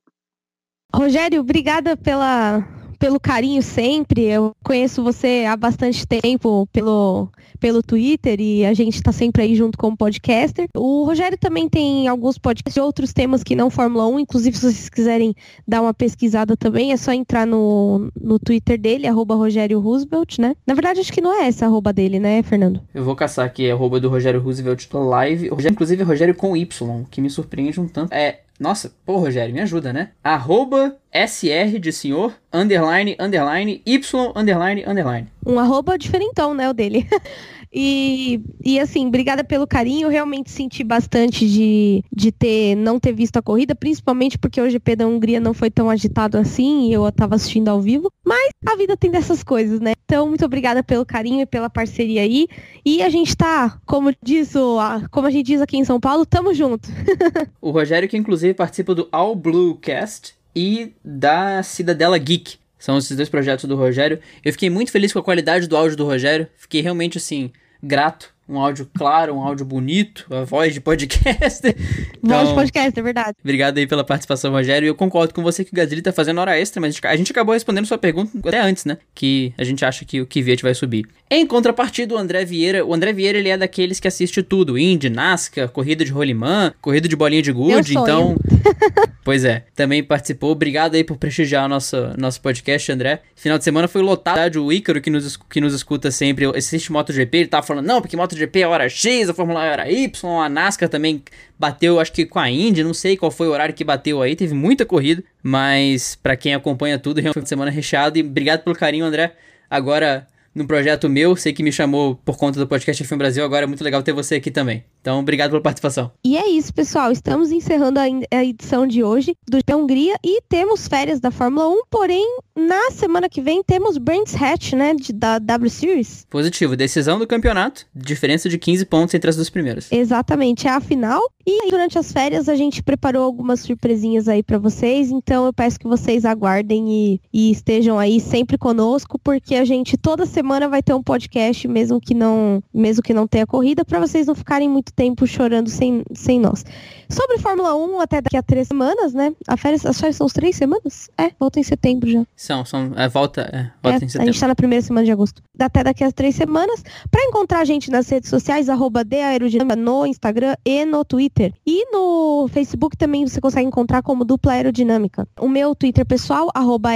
Rogério, obrigada pela pelo carinho sempre. Eu conheço você há bastante tempo pelo, pelo Twitter e a gente está sempre aí junto como podcaster. O Rogério também tem alguns podcasts de outros temas que não Fórmula 1, inclusive se vocês quiserem dar uma pesquisada também, é só entrar no, no Twitter dele, arroba Rogério Roosevelt, né? Na verdade, acho que não é essa arroba dele, né, Fernando? Eu vou caçar aqui, arroba do Rogério Roosevelt live. Rogério, inclusive, é Rogério com Y, que me surpreende um tanto. É nossa, pô, Rogério, me ajuda, né? Arroba SR de senhor, underline, underline, Y, underline, underline. Um arroba diferentão, né, o dele. E, e assim, obrigada pelo carinho. Eu realmente senti bastante de, de ter não ter visto a corrida, principalmente porque o GP da Hungria não foi tão agitado assim e eu estava assistindo ao vivo. Mas a vida tem dessas coisas, né? Então, muito obrigada pelo carinho e pela parceria aí. E a gente tá, como diz o, como a gente diz aqui em São Paulo, tamo junto. o Rogério, que inclusive participa do All Blue Cast e da Cidadela Geek. São esses dois projetos do Rogério. Eu fiquei muito feliz com a qualidade do áudio do Rogério. Fiquei realmente assim grato. Um áudio claro, um áudio bonito, a voz de podcaster. Então, voz de podcast, é verdade. Obrigado aí pela participação, Rogério. E eu concordo com você que o Gasly tá fazendo hora extra, mas a gente acabou respondendo sua pergunta até antes, né? Que a gente acha que o Kvyat vai subir. Em contrapartida, o André Vieira, o André Vieira ele é daqueles que assiste tudo, Indy, NASCAR, corrida de rolimã, corrida de bolinha de gude, então Pois é, também participou. Obrigado aí por prestigiar o nosso, nosso podcast, André. Final de semana foi lotado. O Ícaro, que nos, que nos escuta sempre, assiste MotoGP, ele tava falando, não, porque MotoGP é hora X, a Fórmula 1 é hora Y, a NASCAR também bateu, acho que com a Indy, não sei qual foi o horário que bateu aí, teve muita corrida, mas para quem acompanha tudo, realmente foi uma semana recheado. E obrigado pelo carinho, André. Agora no projeto meu, sei que me chamou por conta do podcast F1 Brasil, agora é muito legal ter você aqui também. Então, obrigado pela participação. E é isso, pessoal. Estamos encerrando a edição de hoje do Hungria e temos férias da Fórmula 1, porém, na semana que vem temos Brands Hatch, né, de, da W Series. Positivo. Decisão do campeonato, diferença de 15 pontos entre as duas primeiras. Exatamente, é a final. E durante as férias a gente preparou algumas surpresinhas aí para vocês, então eu peço que vocês aguardem e, e estejam aí sempre conosco, porque a gente toda semana vai ter um podcast, mesmo que não, mesmo que não tenha corrida, para vocês não ficarem muito muito tempo chorando sem, sem nós. Sobre Fórmula 1, até daqui a três semanas, né? A férias, as férias são três semanas? É, volta em setembro já. São, são. É, volta, é, volta É, em a setembro. gente tá na primeira semana de agosto. Até daqui a três semanas. Pra encontrar a gente nas redes sociais, arroba Aerodinâmica no Instagram e no Twitter. E no Facebook também você consegue encontrar como dupla aerodinâmica. O meu Twitter pessoal, arroba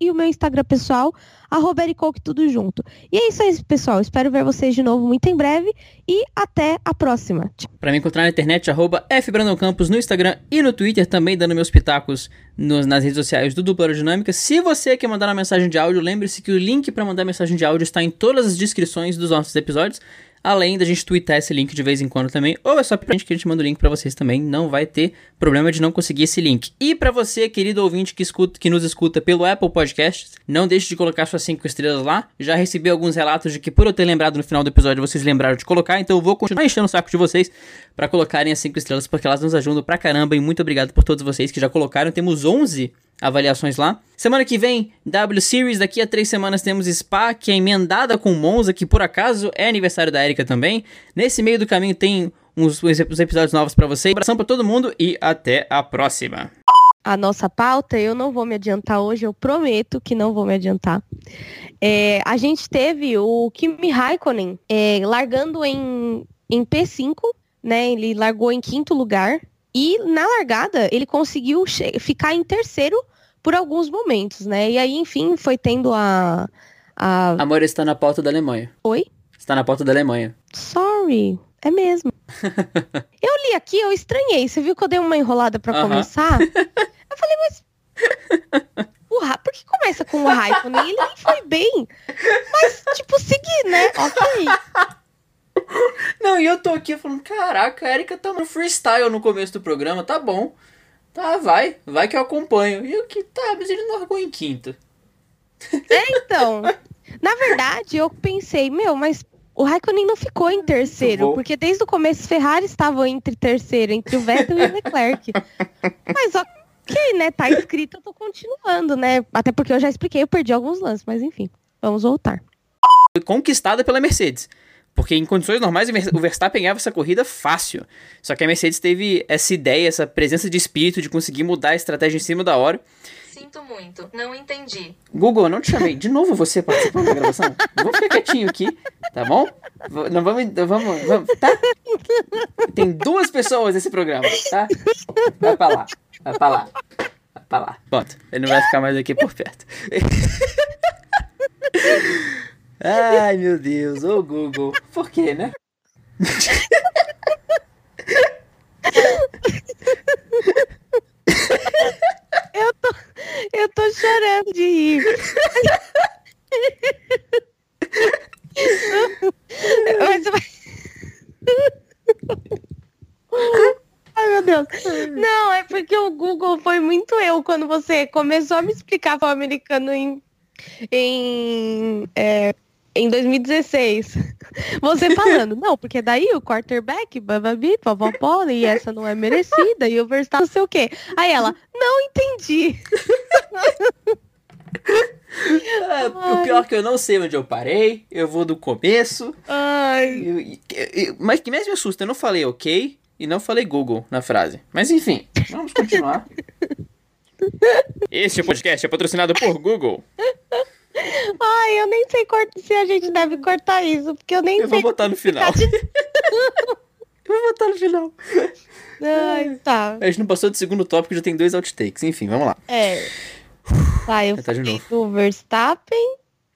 e o meu Instagram pessoal, arroba Eri Coke, tudo junto. E é isso aí, pessoal. Espero ver vocês de novo muito em breve. E até a próxima. Pra me encontrar na internet, arroba fbrandoncampos no Instagram e no Twitter, também dando meus pitacos nos- nas redes sociais do Dupla Aerodinâmica. Se você quer mandar uma mensagem de áudio, lembre-se que o link pra mandar mensagem de áudio está em todas as descrições dos nossos episódios. Além da gente twittar esse link de vez em quando também, ou é só pra gente que a gente manda o link pra vocês também, não vai ter problema de não conseguir esse link. E pra você, querido ouvinte que, escuta, que nos escuta pelo Apple Podcasts, não deixe de colocar suas 5 estrelas lá. Já recebi alguns relatos de que por eu ter lembrado no final do episódio, vocês lembraram de colocar, então eu vou continuar enchendo o saco de vocês pra colocarem as 5 estrelas, porque elas nos ajudam pra caramba e muito obrigado por todos vocês que já colocaram. Temos 11 avaliações lá. Semana que vem, W Series. Daqui a três semanas temos Spa, que é emendada com Monza, que por acaso é aniversário da Erika também. Nesse meio do caminho tem uns, uns episódios novos pra vocês. Abração pra todo mundo e até a próxima. a nossa pauta, eu não vou me adiantar hoje, eu prometo que não vou me adiantar. É, a gente teve o Kimi Raikkonen é, largando em, em P5, né? Ele largou em quinto lugar. E na largada, ele conseguiu ficar em terceiro por alguns momentos, né? E aí, enfim, foi tendo a. a... Amor está na pauta da Alemanha. Oi? Está na pauta da Alemanha. Sorry, é mesmo. eu li aqui, eu estranhei. Você viu que eu dei uma enrolada pra Aham. começar? Eu falei, mas. O Ra... Por que começa com o Raikkonen? Ele nem foi bem. Mas, tipo, seguir, né? Ok. Não, e eu tô aqui falando, caraca, a Erika tá no freestyle no começo do programa, tá bom. Tá, vai, vai que eu acompanho. E eu que, tá, mas ele não largou em quinto. Então, na verdade, eu pensei, meu, mas o Raikkonen não ficou em terceiro, porque desde o começo Ferrari estavam entre terceiro, entre o Vettel e o Leclerc. Mas ok, né? Tá escrito, eu tô continuando, né? Até porque eu já expliquei, eu perdi alguns lances, mas enfim, vamos voltar. Foi conquistada pela Mercedes. Porque em condições normais o Ver- o Verstappen ganhava essa corrida fácil. Só que a Mercedes teve essa ideia, essa presença de espírito de conseguir mudar a estratégia em cima da hora. Sinto muito, não entendi. Google, eu não te chamei. De novo você participando da gravação? Vou ficar quietinho aqui, tá bom? Não vamos, vamos, vamos, tá? Tem duas pessoas nesse programa, tá? Vai pra lá, vai pra lá, vai pra lá. Pronto, ele não vai ficar mais aqui por perto. Ai, meu Deus, ô Google. Por quê, né? Eu tô chorando de rir. Ai, meu Deus. Não, é porque o Google foi muito eu quando você começou a me explicar o americano em, em, é, em 2016. Você falando, não, porque daí o quarterback, bababi, papapó, e essa não é merecida, e o Verstappen não sei o quê. Aí ela, não entendi. Ah, o pior é que eu não sei onde eu parei, eu vou do começo. Ai. Eu- e- e- mas que mais me assusta, eu não falei ok e não falei Google na frase. Mas enfim, vamos continuar. Este podcast é patrocinado por Google. Ai, eu nem sei se a gente deve cortar isso, porque eu nem Eu vou sei. botar no final. Eu vou botar no final. Ai, tá. A gente não passou do segundo tópico, já tem dois outtakes. Enfim, vamos lá. É. Tá, eu Tá de falei do Verstappen,